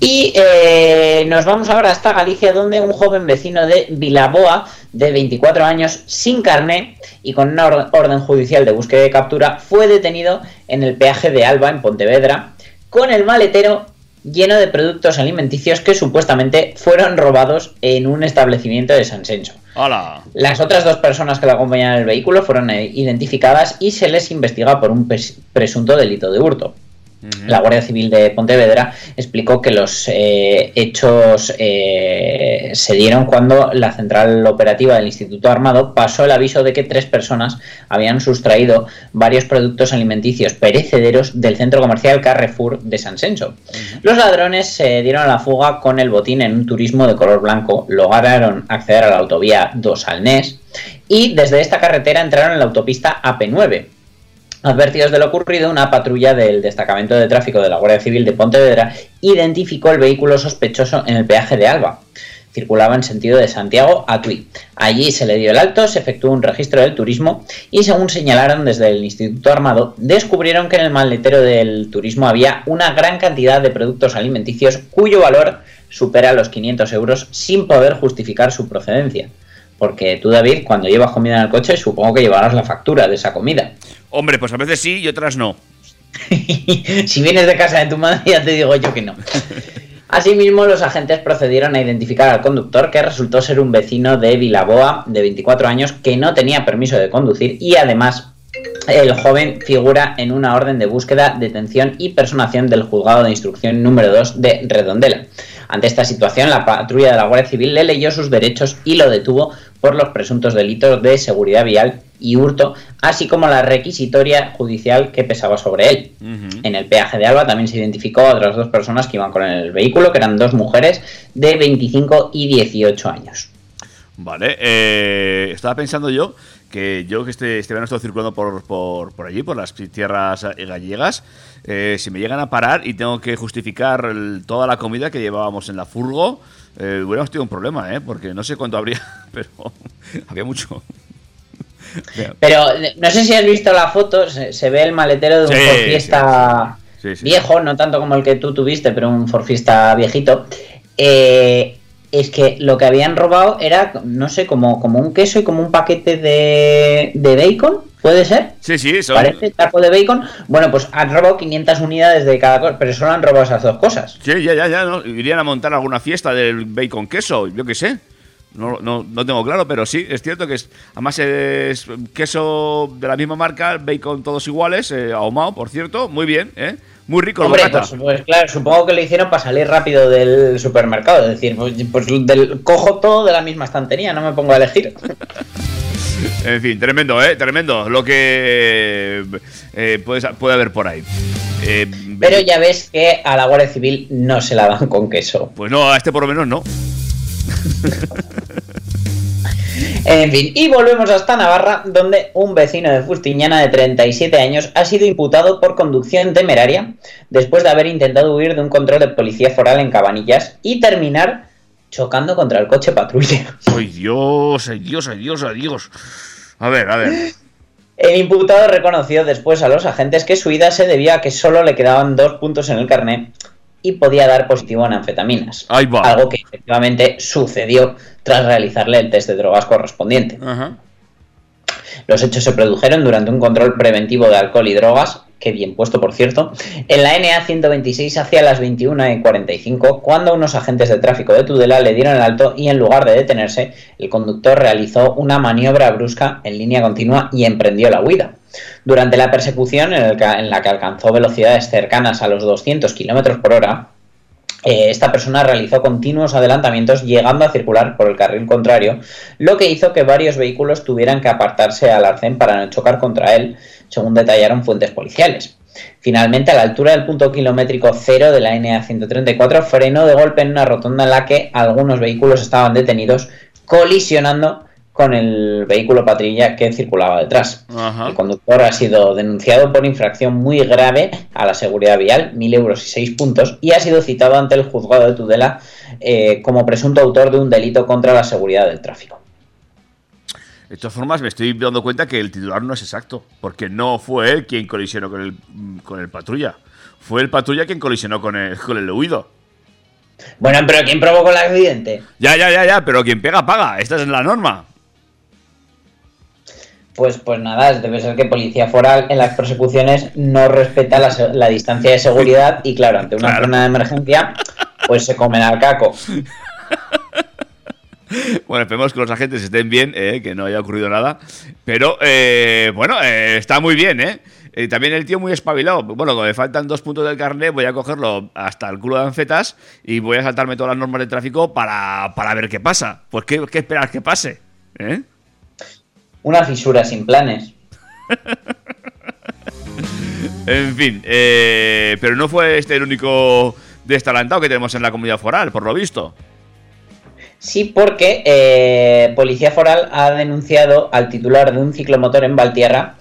Y eh, nos vamos ahora hasta Galicia, donde un joven vecino de Vilaboa, de 24 años, sin carné y con una or- orden judicial de búsqueda y captura, fue detenido en el peaje de Alba, en Pontevedra, con el maletero lleno de productos alimenticios que supuestamente fueron robados en un establecimiento de San Senso. ¡Hala! Las otras dos personas que la acompañaban en el vehículo fueron eh, identificadas y se les investiga por un pres- presunto delito de hurto. La Guardia Civil de Pontevedra explicó que los eh, hechos eh, se dieron cuando la central operativa del Instituto Armado pasó el aviso de que tres personas habían sustraído varios productos alimenticios perecederos del centro comercial Carrefour de San Senso. Los ladrones se dieron a la fuga con el botín en un turismo de color blanco, lograron acceder a la autovía 2 al NES y desde esta carretera entraron en la autopista AP9. Advertidos de lo ocurrido, una patrulla del destacamento de tráfico de la Guardia Civil de Pontevedra identificó el vehículo sospechoso en el peaje de Alba. Circulaba en sentido de Santiago a Tui. Allí se le dio el alto, se efectuó un registro del turismo y según señalaron desde el Instituto Armado, descubrieron que en el maletero del turismo había una gran cantidad de productos alimenticios cuyo valor supera los 500 euros sin poder justificar su procedencia. Porque tú, David, cuando llevas comida en el coche, supongo que llevarás la factura de esa comida. Hombre, pues a veces sí y otras no. si vienes de casa de tu madre, ya te digo yo que no. Asimismo, los agentes procedieron a identificar al conductor, que resultó ser un vecino de Vilaboa, de 24 años, que no tenía permiso de conducir y además el joven figura en una orden de búsqueda, detención y personación del juzgado de instrucción número 2 de Redondela. Ante esta situación, la patrulla de la Guardia Civil le leyó sus derechos y lo detuvo por los presuntos delitos de seguridad vial y hurto, así como la requisitoria judicial que pesaba sobre él. En el peaje de Alba también se identificó a otras dos personas que iban con el vehículo, que eran dos mujeres de 25 y 18 años. Vale, eh, estaba pensando yo que yo que este, este verano estoy circulando por, por, por allí, por las tierras eh, gallegas, eh, si me llegan a parar y tengo que justificar el- toda la comida que llevábamos en la furgo, eh, hubiéramos tenido un problema, ¿eh? Porque no sé cuánto habría, pero había mucho. Pero no sé si has visto la foto, se, se ve el maletero de un Sí, Ford Fiesta Sí, sí. viejo, no tanto como el que tú tuviste, pero un Ford Fiesta viejito. Eh, es que lo que habían robado era, no sé, como, como un queso y como un paquete de, de bacon, ¿puede ser? Sí, sí, son- Parece taco de bacon. Bueno, pues han robado 500 unidades de cada cosa, pero solo han robado esas dos cosas. Sí, ya, ya, ya, ¿no? Irían a montar alguna fiesta del bacon queso, yo qué sé. No, no, no tengo claro, pero sí, es cierto que es, además es queso de la misma marca, bacon todos iguales, eh, ahumado, por cierto, muy bien, ¿eh? Muy rico el Hombre, pues, pues claro, supongo que lo hicieron para salir rápido del supermercado. Es decir, pues, pues del, cojo todo de la misma estantería, no me pongo a elegir. En fin, tremendo, ¿eh? Tremendo lo que eh, puedes- puede haber por ahí. Eh, Pero ya ves que a la Guardia Civil no se la dan con queso. Pues no, a este por lo menos no. En fin, y volvemos hasta Navarra, donde un vecino de Fustiñana de 37 años ha sido imputado por conducción temeraria después de haber intentado huir de un control de policía foral en Cabanillas y terminar chocando contra el coche patrulla. ¡Ay, Dios! ¡Ay, Dios! ¡Ay, Dios! ¡Ay, Dios! A ver, a ver. El imputado reconoció después a los agentes que su ida se debía a que solo le quedaban dos puntos en el carnet y podía dar positivo en anfetaminas. Ahí va. Algo que efectivamente sucedió tras realizarle el test de drogas correspondiente. Ajá. Los hechos se produjeron durante un control preventivo de alcohol y drogas, que bien puesto por cierto, en la NA 126 hacia las 21 y 45, cuando unos agentes de tráfico de Tudela le dieron el alto y en lugar de detenerse, el conductor realizó una maniobra brusca en línea continua y emprendió la huida. Durante la persecución, en la que alcanzó velocidades cercanas a los 200 km por hora, eh, esta persona realizó continuos adelantamientos llegando a circular por el carril contrario, lo que hizo que varios vehículos tuvieran que apartarse al arcén para no chocar contra él, según detallaron fuentes policiales. Finalmente, a la altura del punto kilométrico cero de la NA 134, frenó de golpe en una rotonda en la que algunos vehículos estaban detenidos, colisionando con el vehículo patrulla que circulaba detrás. Ajá. El conductor ha sido denunciado por infracción muy grave a la seguridad vial, 1.000 euros y 6 puntos, y ha sido citado ante el juzgado de Tudela eh, como presunto autor de un delito contra la seguridad del tráfico. De todas formas, me estoy dando cuenta que el titular no es exacto, porque no fue él quien colisionó con el, con el patrulla. Fue el patrulla quien colisionó con el, con el huido. Bueno, pero ¿quién provocó el accidente? Ya, ya, ya, ya, pero quien pega, paga. Esta es la norma. Pues, pues nada, debe ser que Policía Foral en las persecuciones no respeta la, distancia de seguridad y claro, ante una Claro. zona de emergencia, pues se comen al caco. Bueno, esperemos que los agentes estén bien, eh, que no haya ocurrido nada. Pero, eh, bueno, eh, está muy bien, ¿eh? Eh, También el tío muy espabilado. Bueno, como me faltan dos puntos del carnet, voy a cogerlo hasta el culo de anfetas y voy a saltarme todas las normas de tráfico para, para ver qué pasa. Pues, ¿qué, qué esperas que pase? ¿Eh? Una fisura sin planes. En fin, eh, pero no fue este el único destalantado que tenemos en la comunidad foral, por lo visto. Sí, porque eh, Policía Foral ha denunciado al titular de un ciclomotor en Valtierra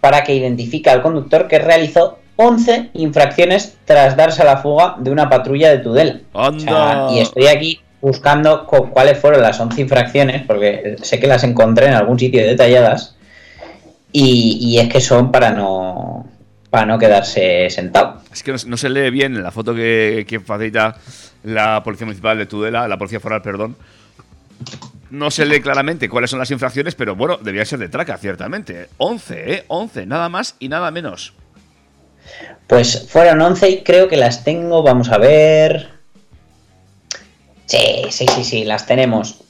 para que identifique al conductor que realizó 11 infracciones tras darse a la fuga de una patrulla de Tudela. O sea, ¡Anda! y estoy aquí buscando cu- cuáles fueron las 11 infracciones, porque sé que las encontré en algún sitio detalladas, y, y es que son para no, para no quedarse sentado. Es que no, no se lee bien en la foto que, que facilita la Policía Municipal de Tudela, la Policía Foral, perdón. No se lee claramente cuáles son las infracciones, pero bueno, debía ser de traca, ciertamente. 11, ¿eh? 11, nada más y nada menos. Pues fueron 11 y creo que las tengo, vamos a ver. Sí, sí, sí, sí, las tenemos.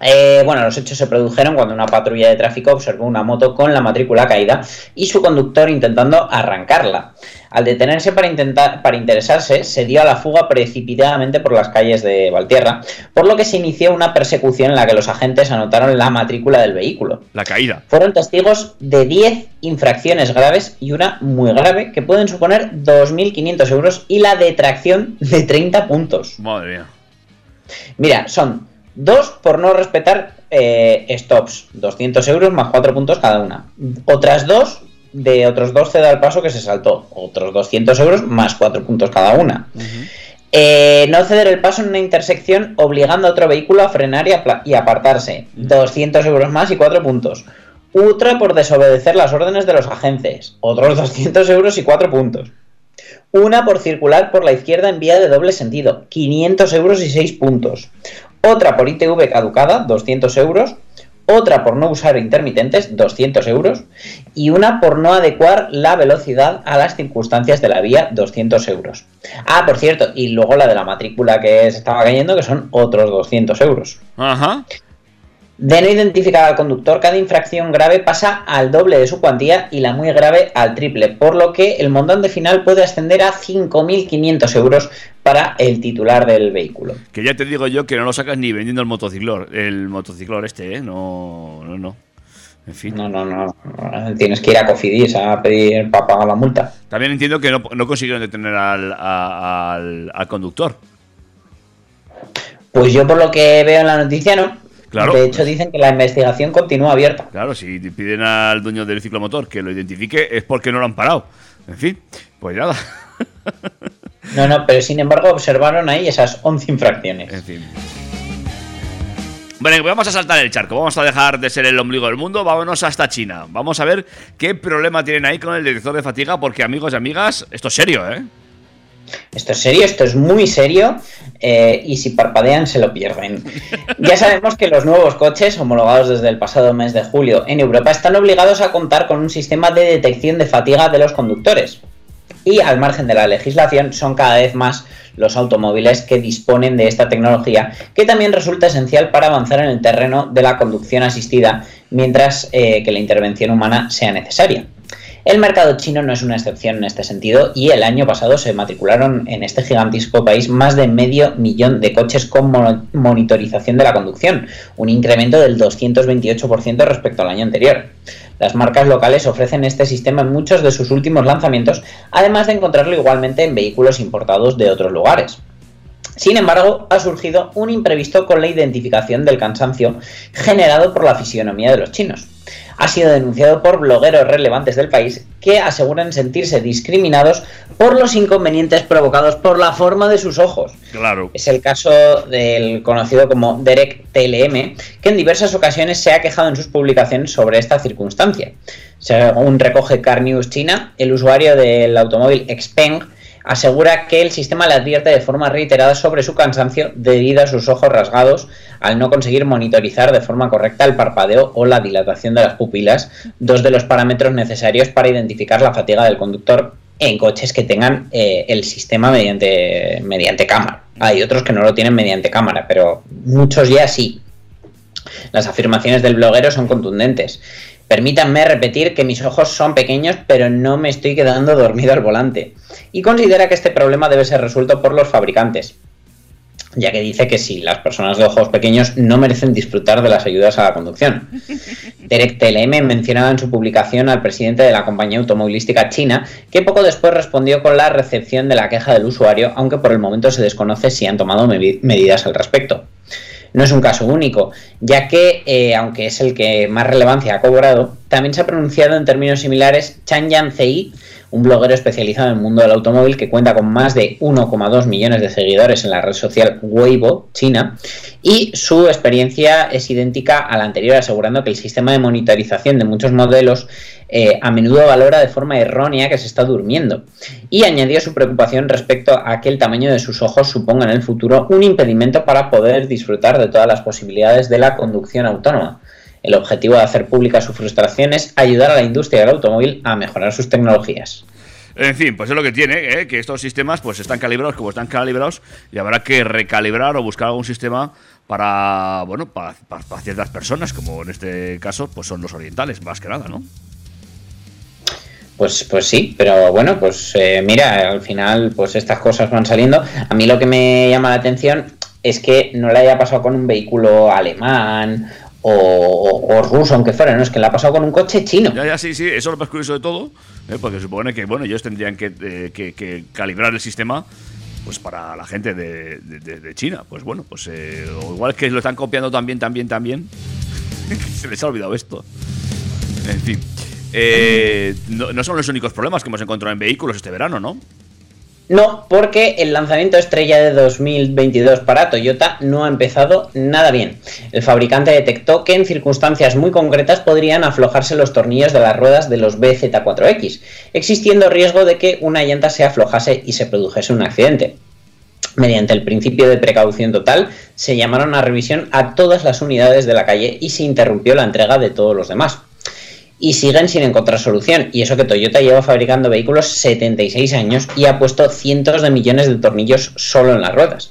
Eh, bueno, los hechos se produjeron cuando una patrulla de tráfico observó una moto con la matrícula caída y su conductor intentando arrancarla. Al detenerse para, intentar, para interesarse, se dio a la fuga precipitadamente por las calles de Valtierra, por lo que se inició una persecución en la que los agentes anotaron la matrícula del vehículo. La caída. Fueron testigos de 10 infracciones graves y una muy grave que pueden suponer 2.500 euros y la detracción de 30 puntos. Madre mía. Mira, son dos por no respetar eh, stops, 200 euros más 4 puntos cada una. Otras dos de otros dos ceda al paso que se saltó, otros 200 euros más 4 puntos cada una. Eh, no ceder el paso en una intersección obligando a otro vehículo a frenar y, apartarse. 200 euros más y 4 puntos. Otra por desobedecer las órdenes de los agentes. Otros 200 euros y 4 puntos. Una por circular por la izquierda en vía de doble sentido. 500 euros y 6 puntos. Otra por ITV caducada. 200 euros. Otra por no usar intermitentes. 200 euros. Y una por no adecuar la velocidad a las circunstancias de la vía. 200 euros. Ah, por cierto, y luego la de la matrícula que se estaba cayendo, que son otros 200 euros. Ajá. De no identificar al conductor, cada infracción grave pasa al doble de su cuantía y la muy grave al triple, por lo que el montante final puede ascender a 5.500 euros para el titular del vehículo. Que ya te digo yo que no lo sacas ni vendiendo el motociclor. El motociclor este, ¿eh? No, no, no. En fin. No, no, no. Tienes que ir a Cofidis a pedir para pagar la multa. También entiendo que no, no consiguieron detener al, a- al, al conductor. Pues yo por lo que veo en la noticia no. Claro. De hecho dicen que la investigación continúa abierta. Claro, si piden al dueño del ciclomotor que lo identifique es porque no lo han parado. En fin, pues nada. No, no, pero sin embargo observaron ahí esas 11 infracciones. En fin. Bueno, vamos a saltar el charco, vamos a dejar de ser el ombligo del mundo, vámonos hasta China. Vamos a ver qué problema tienen ahí con el detector de fatiga, porque amigos y amigas, esto es serio, ¿eh? Esto es serio, esto es muy serio eh, y si parpadean se lo pierden. Ya sabemos que los nuevos coches, homologados desde el pasado mes de julio en Europa, están obligados a contar con un sistema de detección de fatiga de los conductores. Y al margen de la legislación, son cada vez más los automóviles que disponen de esta tecnología, que también resulta esencial para avanzar en el terreno de la conducción asistida, mientras eh, que la intervención humana sea necesaria. El mercado chino no es una excepción en este sentido y el año pasado se matricularon en este gigantesco país más de medio millón de coches con mo- monitorización de la conducción, un incremento del 228% respecto al año anterior. Las marcas locales ofrecen este sistema en muchos de sus últimos lanzamientos, además de encontrarlo igualmente en vehículos importados de otros lugares. Sin embargo, ha surgido un imprevisto con la identificación del cansancio generado por la fisionomía de los chinos. Ha sido denunciado por blogueros relevantes del país que aseguran sentirse discriminados por los inconvenientes provocados por la forma de sus ojos. Claro. Es el caso del conocido como Derek TLM, que en diversas ocasiones se ha quejado en sus publicaciones sobre esta circunstancia. Según recoge Car News China, el usuario del automóvil Xpeng asegura que el sistema le advierte de forma reiterada sobre su cansancio debido a sus ojos rasgados al no conseguir monitorizar de forma correcta el parpadeo o la dilatación de las pupilas, dos de los parámetros necesarios para identificar la fatiga del conductor en coches que tengan eh, el sistema mediante, mediante cámara. Hay otros que no lo tienen mediante cámara, pero muchos ya sí. Las afirmaciones del bloguero son contundentes. Permítanme repetir que mis ojos son pequeños, pero no me estoy quedando dormido al volante. Y considera que este problema debe ser resuelto por los fabricantes, ya que dice que si las personas de ojos pequeños no merecen disfrutar de las ayudas a la conducción. Derek TLM mencionaba en su publicación al presidente de la compañía automovilística china, que poco después respondió con la recepción de la queja del usuario, aunque por el momento se desconoce si han tomado me- medidas al respecto. No es un caso único, ya que, eh, aunque es el que más relevancia ha cobrado, también se ha pronunciado en términos similares Chan Yanzei, un bloguero especializado en el mundo del automóvil que cuenta con más de 1,2 millones de seguidores en la red social Weibo, China, y su experiencia es idéntica a la anterior, asegurando que el sistema de monitorización de muchos modelos eh, a menudo valora de forma errónea que se está durmiendo. Y añadió su preocupación respecto a que el tamaño de sus ojos suponga en el futuro un impedimento para poder disfrutar de todas las posibilidades de la conducción autónoma. El objetivo de hacer pública su frustración es ayudar a la industria del automóvil a mejorar sus tecnologías. En fin, pues es lo que tiene, ¿eh? que estos sistemas pues están calibrados como están calibrados y habrá que recalibrar o buscar algún sistema para, bueno, para- para ciertas personas, como en este caso pues son los orientales, más que nada, ¿no? Pues, pues sí, pero bueno, pues eh, mira, al final pues estas cosas van saliendo. A mí lo que me llama la atención es que no le haya pasado con un vehículo alemán o, ruso, aunque fuera, no, es que le ha pasado con un coche chino. Ya, ya, sí, sí, eso es lo más curioso de todo, ¿eh? porque supone que, bueno, ellos tendrían que, eh, que- calibrar el sistema pues para la gente de, China. Pues bueno, pues eh, o igual que lo están copiando también, también, también, se les ha olvidado esto. En fin. Eh, no, no son los únicos problemas que hemos encontrado en vehículos este verano, ¿no? No, porque el lanzamiento estrella de 2022 para Toyota no ha empezado nada bien. El fabricante detectó que en circunstancias muy concretas podrían aflojarse los tornillos de las ruedas de los BZ4X, existiendo riesgo de que una llanta se aflojase y se produjese un accidente. Mediante el principio de precaución total, se llamaron a revisión a todas las unidades de la calle y se interrumpió la entrega de todos los demás y siguen sin encontrar solución. Y eso que Toyota lleva fabricando vehículos 76 años y ha puesto cientos de millones de tornillos solo en las ruedas.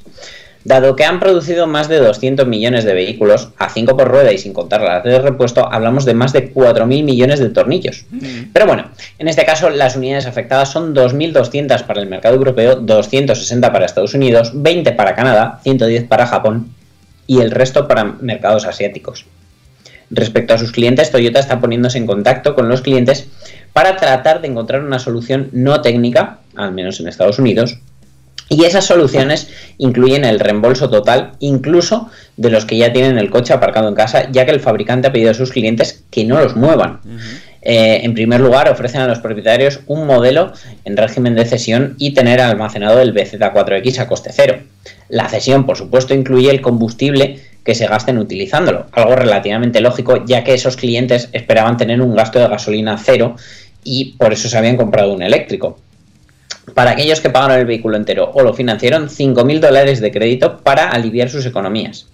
Dado que han producido más de 200 millones de vehículos, a 5 por rueda y sin contar las de repuesto, hablamos de más de 4.000 millones de tornillos. Pero bueno, en este caso las unidades afectadas son 2.200 para el mercado europeo, 260 para Estados Unidos, 20 para Canadá, 110 para Japón y el resto para mercados asiáticos. Respecto a sus clientes, Toyota está poniéndose en contacto con los clientes para tratar de encontrar una solución no técnica, al menos en Estados Unidos, y esas soluciones incluyen el reembolso total, incluso de los que ya tienen el coche aparcado en casa, ya que el fabricante ha pedido a sus clientes que no los muevan. Eh, en primer lugar, ofrecen a los propietarios un modelo en régimen de cesión y tener almacenado el BZ4X a coste cero. La cesión, por supuesto, incluye el combustible que se gasten utilizándolo. Algo relativamente lógico, ya que esos clientes esperaban tener un gasto de gasolina cero y por eso se habían comprado un eléctrico. Para aquellos que pagaron el vehículo entero o lo financiaron, 5.000 dólares de crédito para aliviar sus economías.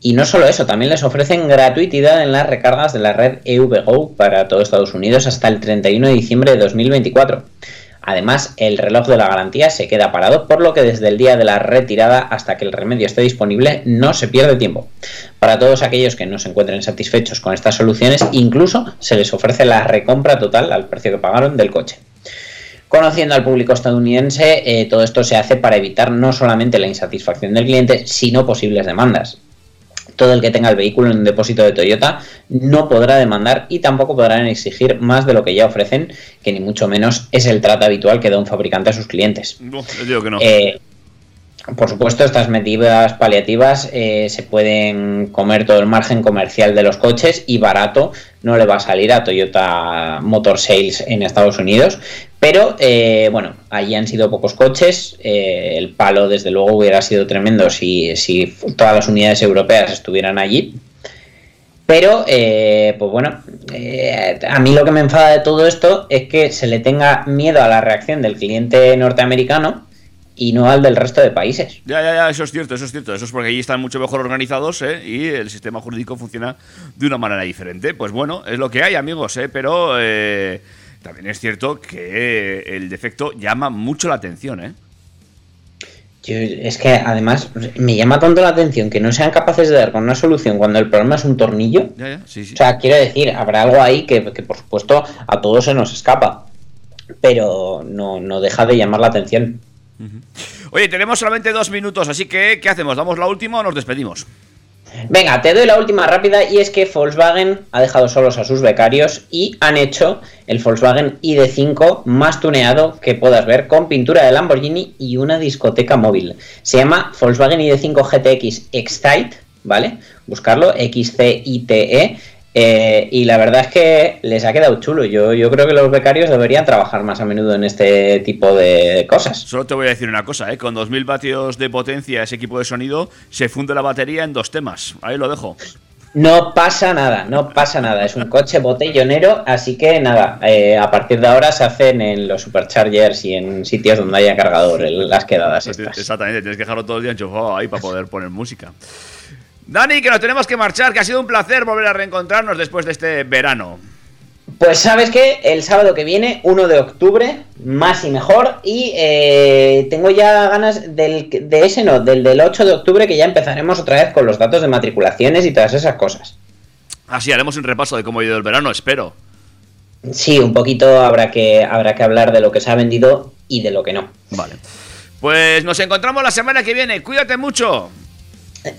Y no solo eso, también les ofrecen gratuidad en las recargas de la red EVGO para todo Estados Unidos hasta el 31 de diciembre de 2024. Además, el reloj de la garantía se queda parado, por lo que desde el día de la retirada hasta que el remedio esté disponible no se pierde tiempo. Para todos aquellos que no se encuentren satisfechos con estas soluciones, incluso se les ofrece la recompra total al precio que pagaron del coche. Conociendo al público estadounidense, eh, todo esto se hace para evitar no solamente la insatisfacción del cliente, sino posibles demandas todo el que tenga el vehículo en un depósito de Toyota no podrá demandar y tampoco podrán exigir más de lo que ya ofrecen, que ni mucho menos es el trato habitual que da un fabricante a sus clientes. No, yo digo que no. Eh, por supuesto, estas medidas paliativas eh, se pueden comer todo el margen comercial de los coches y barato no le va a salir a Toyota Motor Sales en Estados Unidos. Pero eh, bueno, allí han sido pocos coches. eh, el palo, desde luego, hubiera sido tremendo si, si todas las unidades europeas estuvieran allí. Pero, pues bueno, a mí lo que me enfada de todo esto es que se le tenga miedo a la reacción del cliente norteamericano y no al del resto de países. Ya, ya, ya, eso es cierto, eso es cierto. Eso es porque allí están mucho mejor organizados ¿eh? y el sistema jurídico funciona de una manera diferente. Pues bueno, es lo que hay, amigos, ¿eh? pero eh, también es cierto que el defecto llama mucho la atención. ¿eh? Yo- es que además me llama tanto la atención que no sean capaces de dar con una solución cuando el problema es un tornillo. Ya, ya, sí, sí. O sea, quiero decir, habrá algo ahí que, que, por supuesto a todos se nos escapa. Pero no, no deja de llamar la atención. Oye, tenemos solamente dos minutos, así que ¿qué hacemos? ¿Damos la última o nos despedimos? Venga, te doy la última rápida y es que Volkswagen ha dejado solos a sus becarios y han hecho el Volkswagen ID5 más tuneado que puedas ver con pintura de Lamborghini y una discoteca móvil. Se llama Volkswagen ID5 GTX Excite, ¿vale? Buscarlo, XCITE. Eh, y la verdad es que les ha quedado chulo. Yo, yo creo que los becarios deberían trabajar más a menudo en este tipo de cosas. Solo te voy a decir una cosa, ¿eh? con 2000 vatios de potencia ese equipo de sonido se funde la batería en dos temas. Ahí lo dejo. No pasa nada, no pasa nada. Es un coche botellonero, así que nada, eh, a partir de ahora se hacen en los superchargers y en sitios donde haya cargador, en las quedadas estas. Exactamente, tienes que dejarlo todo el día enchufado ahí para poder poner música. Dani, que nos tenemos que marchar, que ha sido un placer volver a reencontrarnos después de este verano. Pues sabes que el sábado que viene, 1 de octubre, más y mejor, y eh, tengo ya ganas del, de ese no, del del 8 de octubre, que ya empezaremos otra vez con los datos de matriculaciones y todas esas cosas. Así haremos un repaso de cómo ha ido el verano, espero. Sí, un poquito habrá que, habrá que hablar de lo que se ha vendido y de lo que no. Vale. Pues nos encontramos la semana que viene. Cuídate mucho.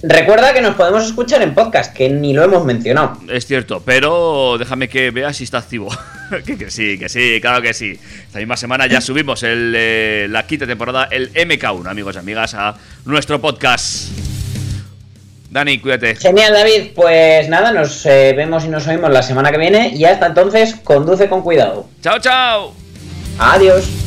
Recuerda que nos podemos escuchar en podcast, que ni lo hemos mencionado. Es cierto, pero déjame que veas si está activo. que, que sí, que sí, claro que sí. Esta misma semana ya subimos el, eh, la quinta temporada, el MK1, amigos y amigas, a nuestro podcast. Dani, cuídate. Genial, David. Pues nada, nos eh, vemos y nos oímos la semana que viene. Y hasta entonces, conduce con cuidado. Chao, chao. Adiós.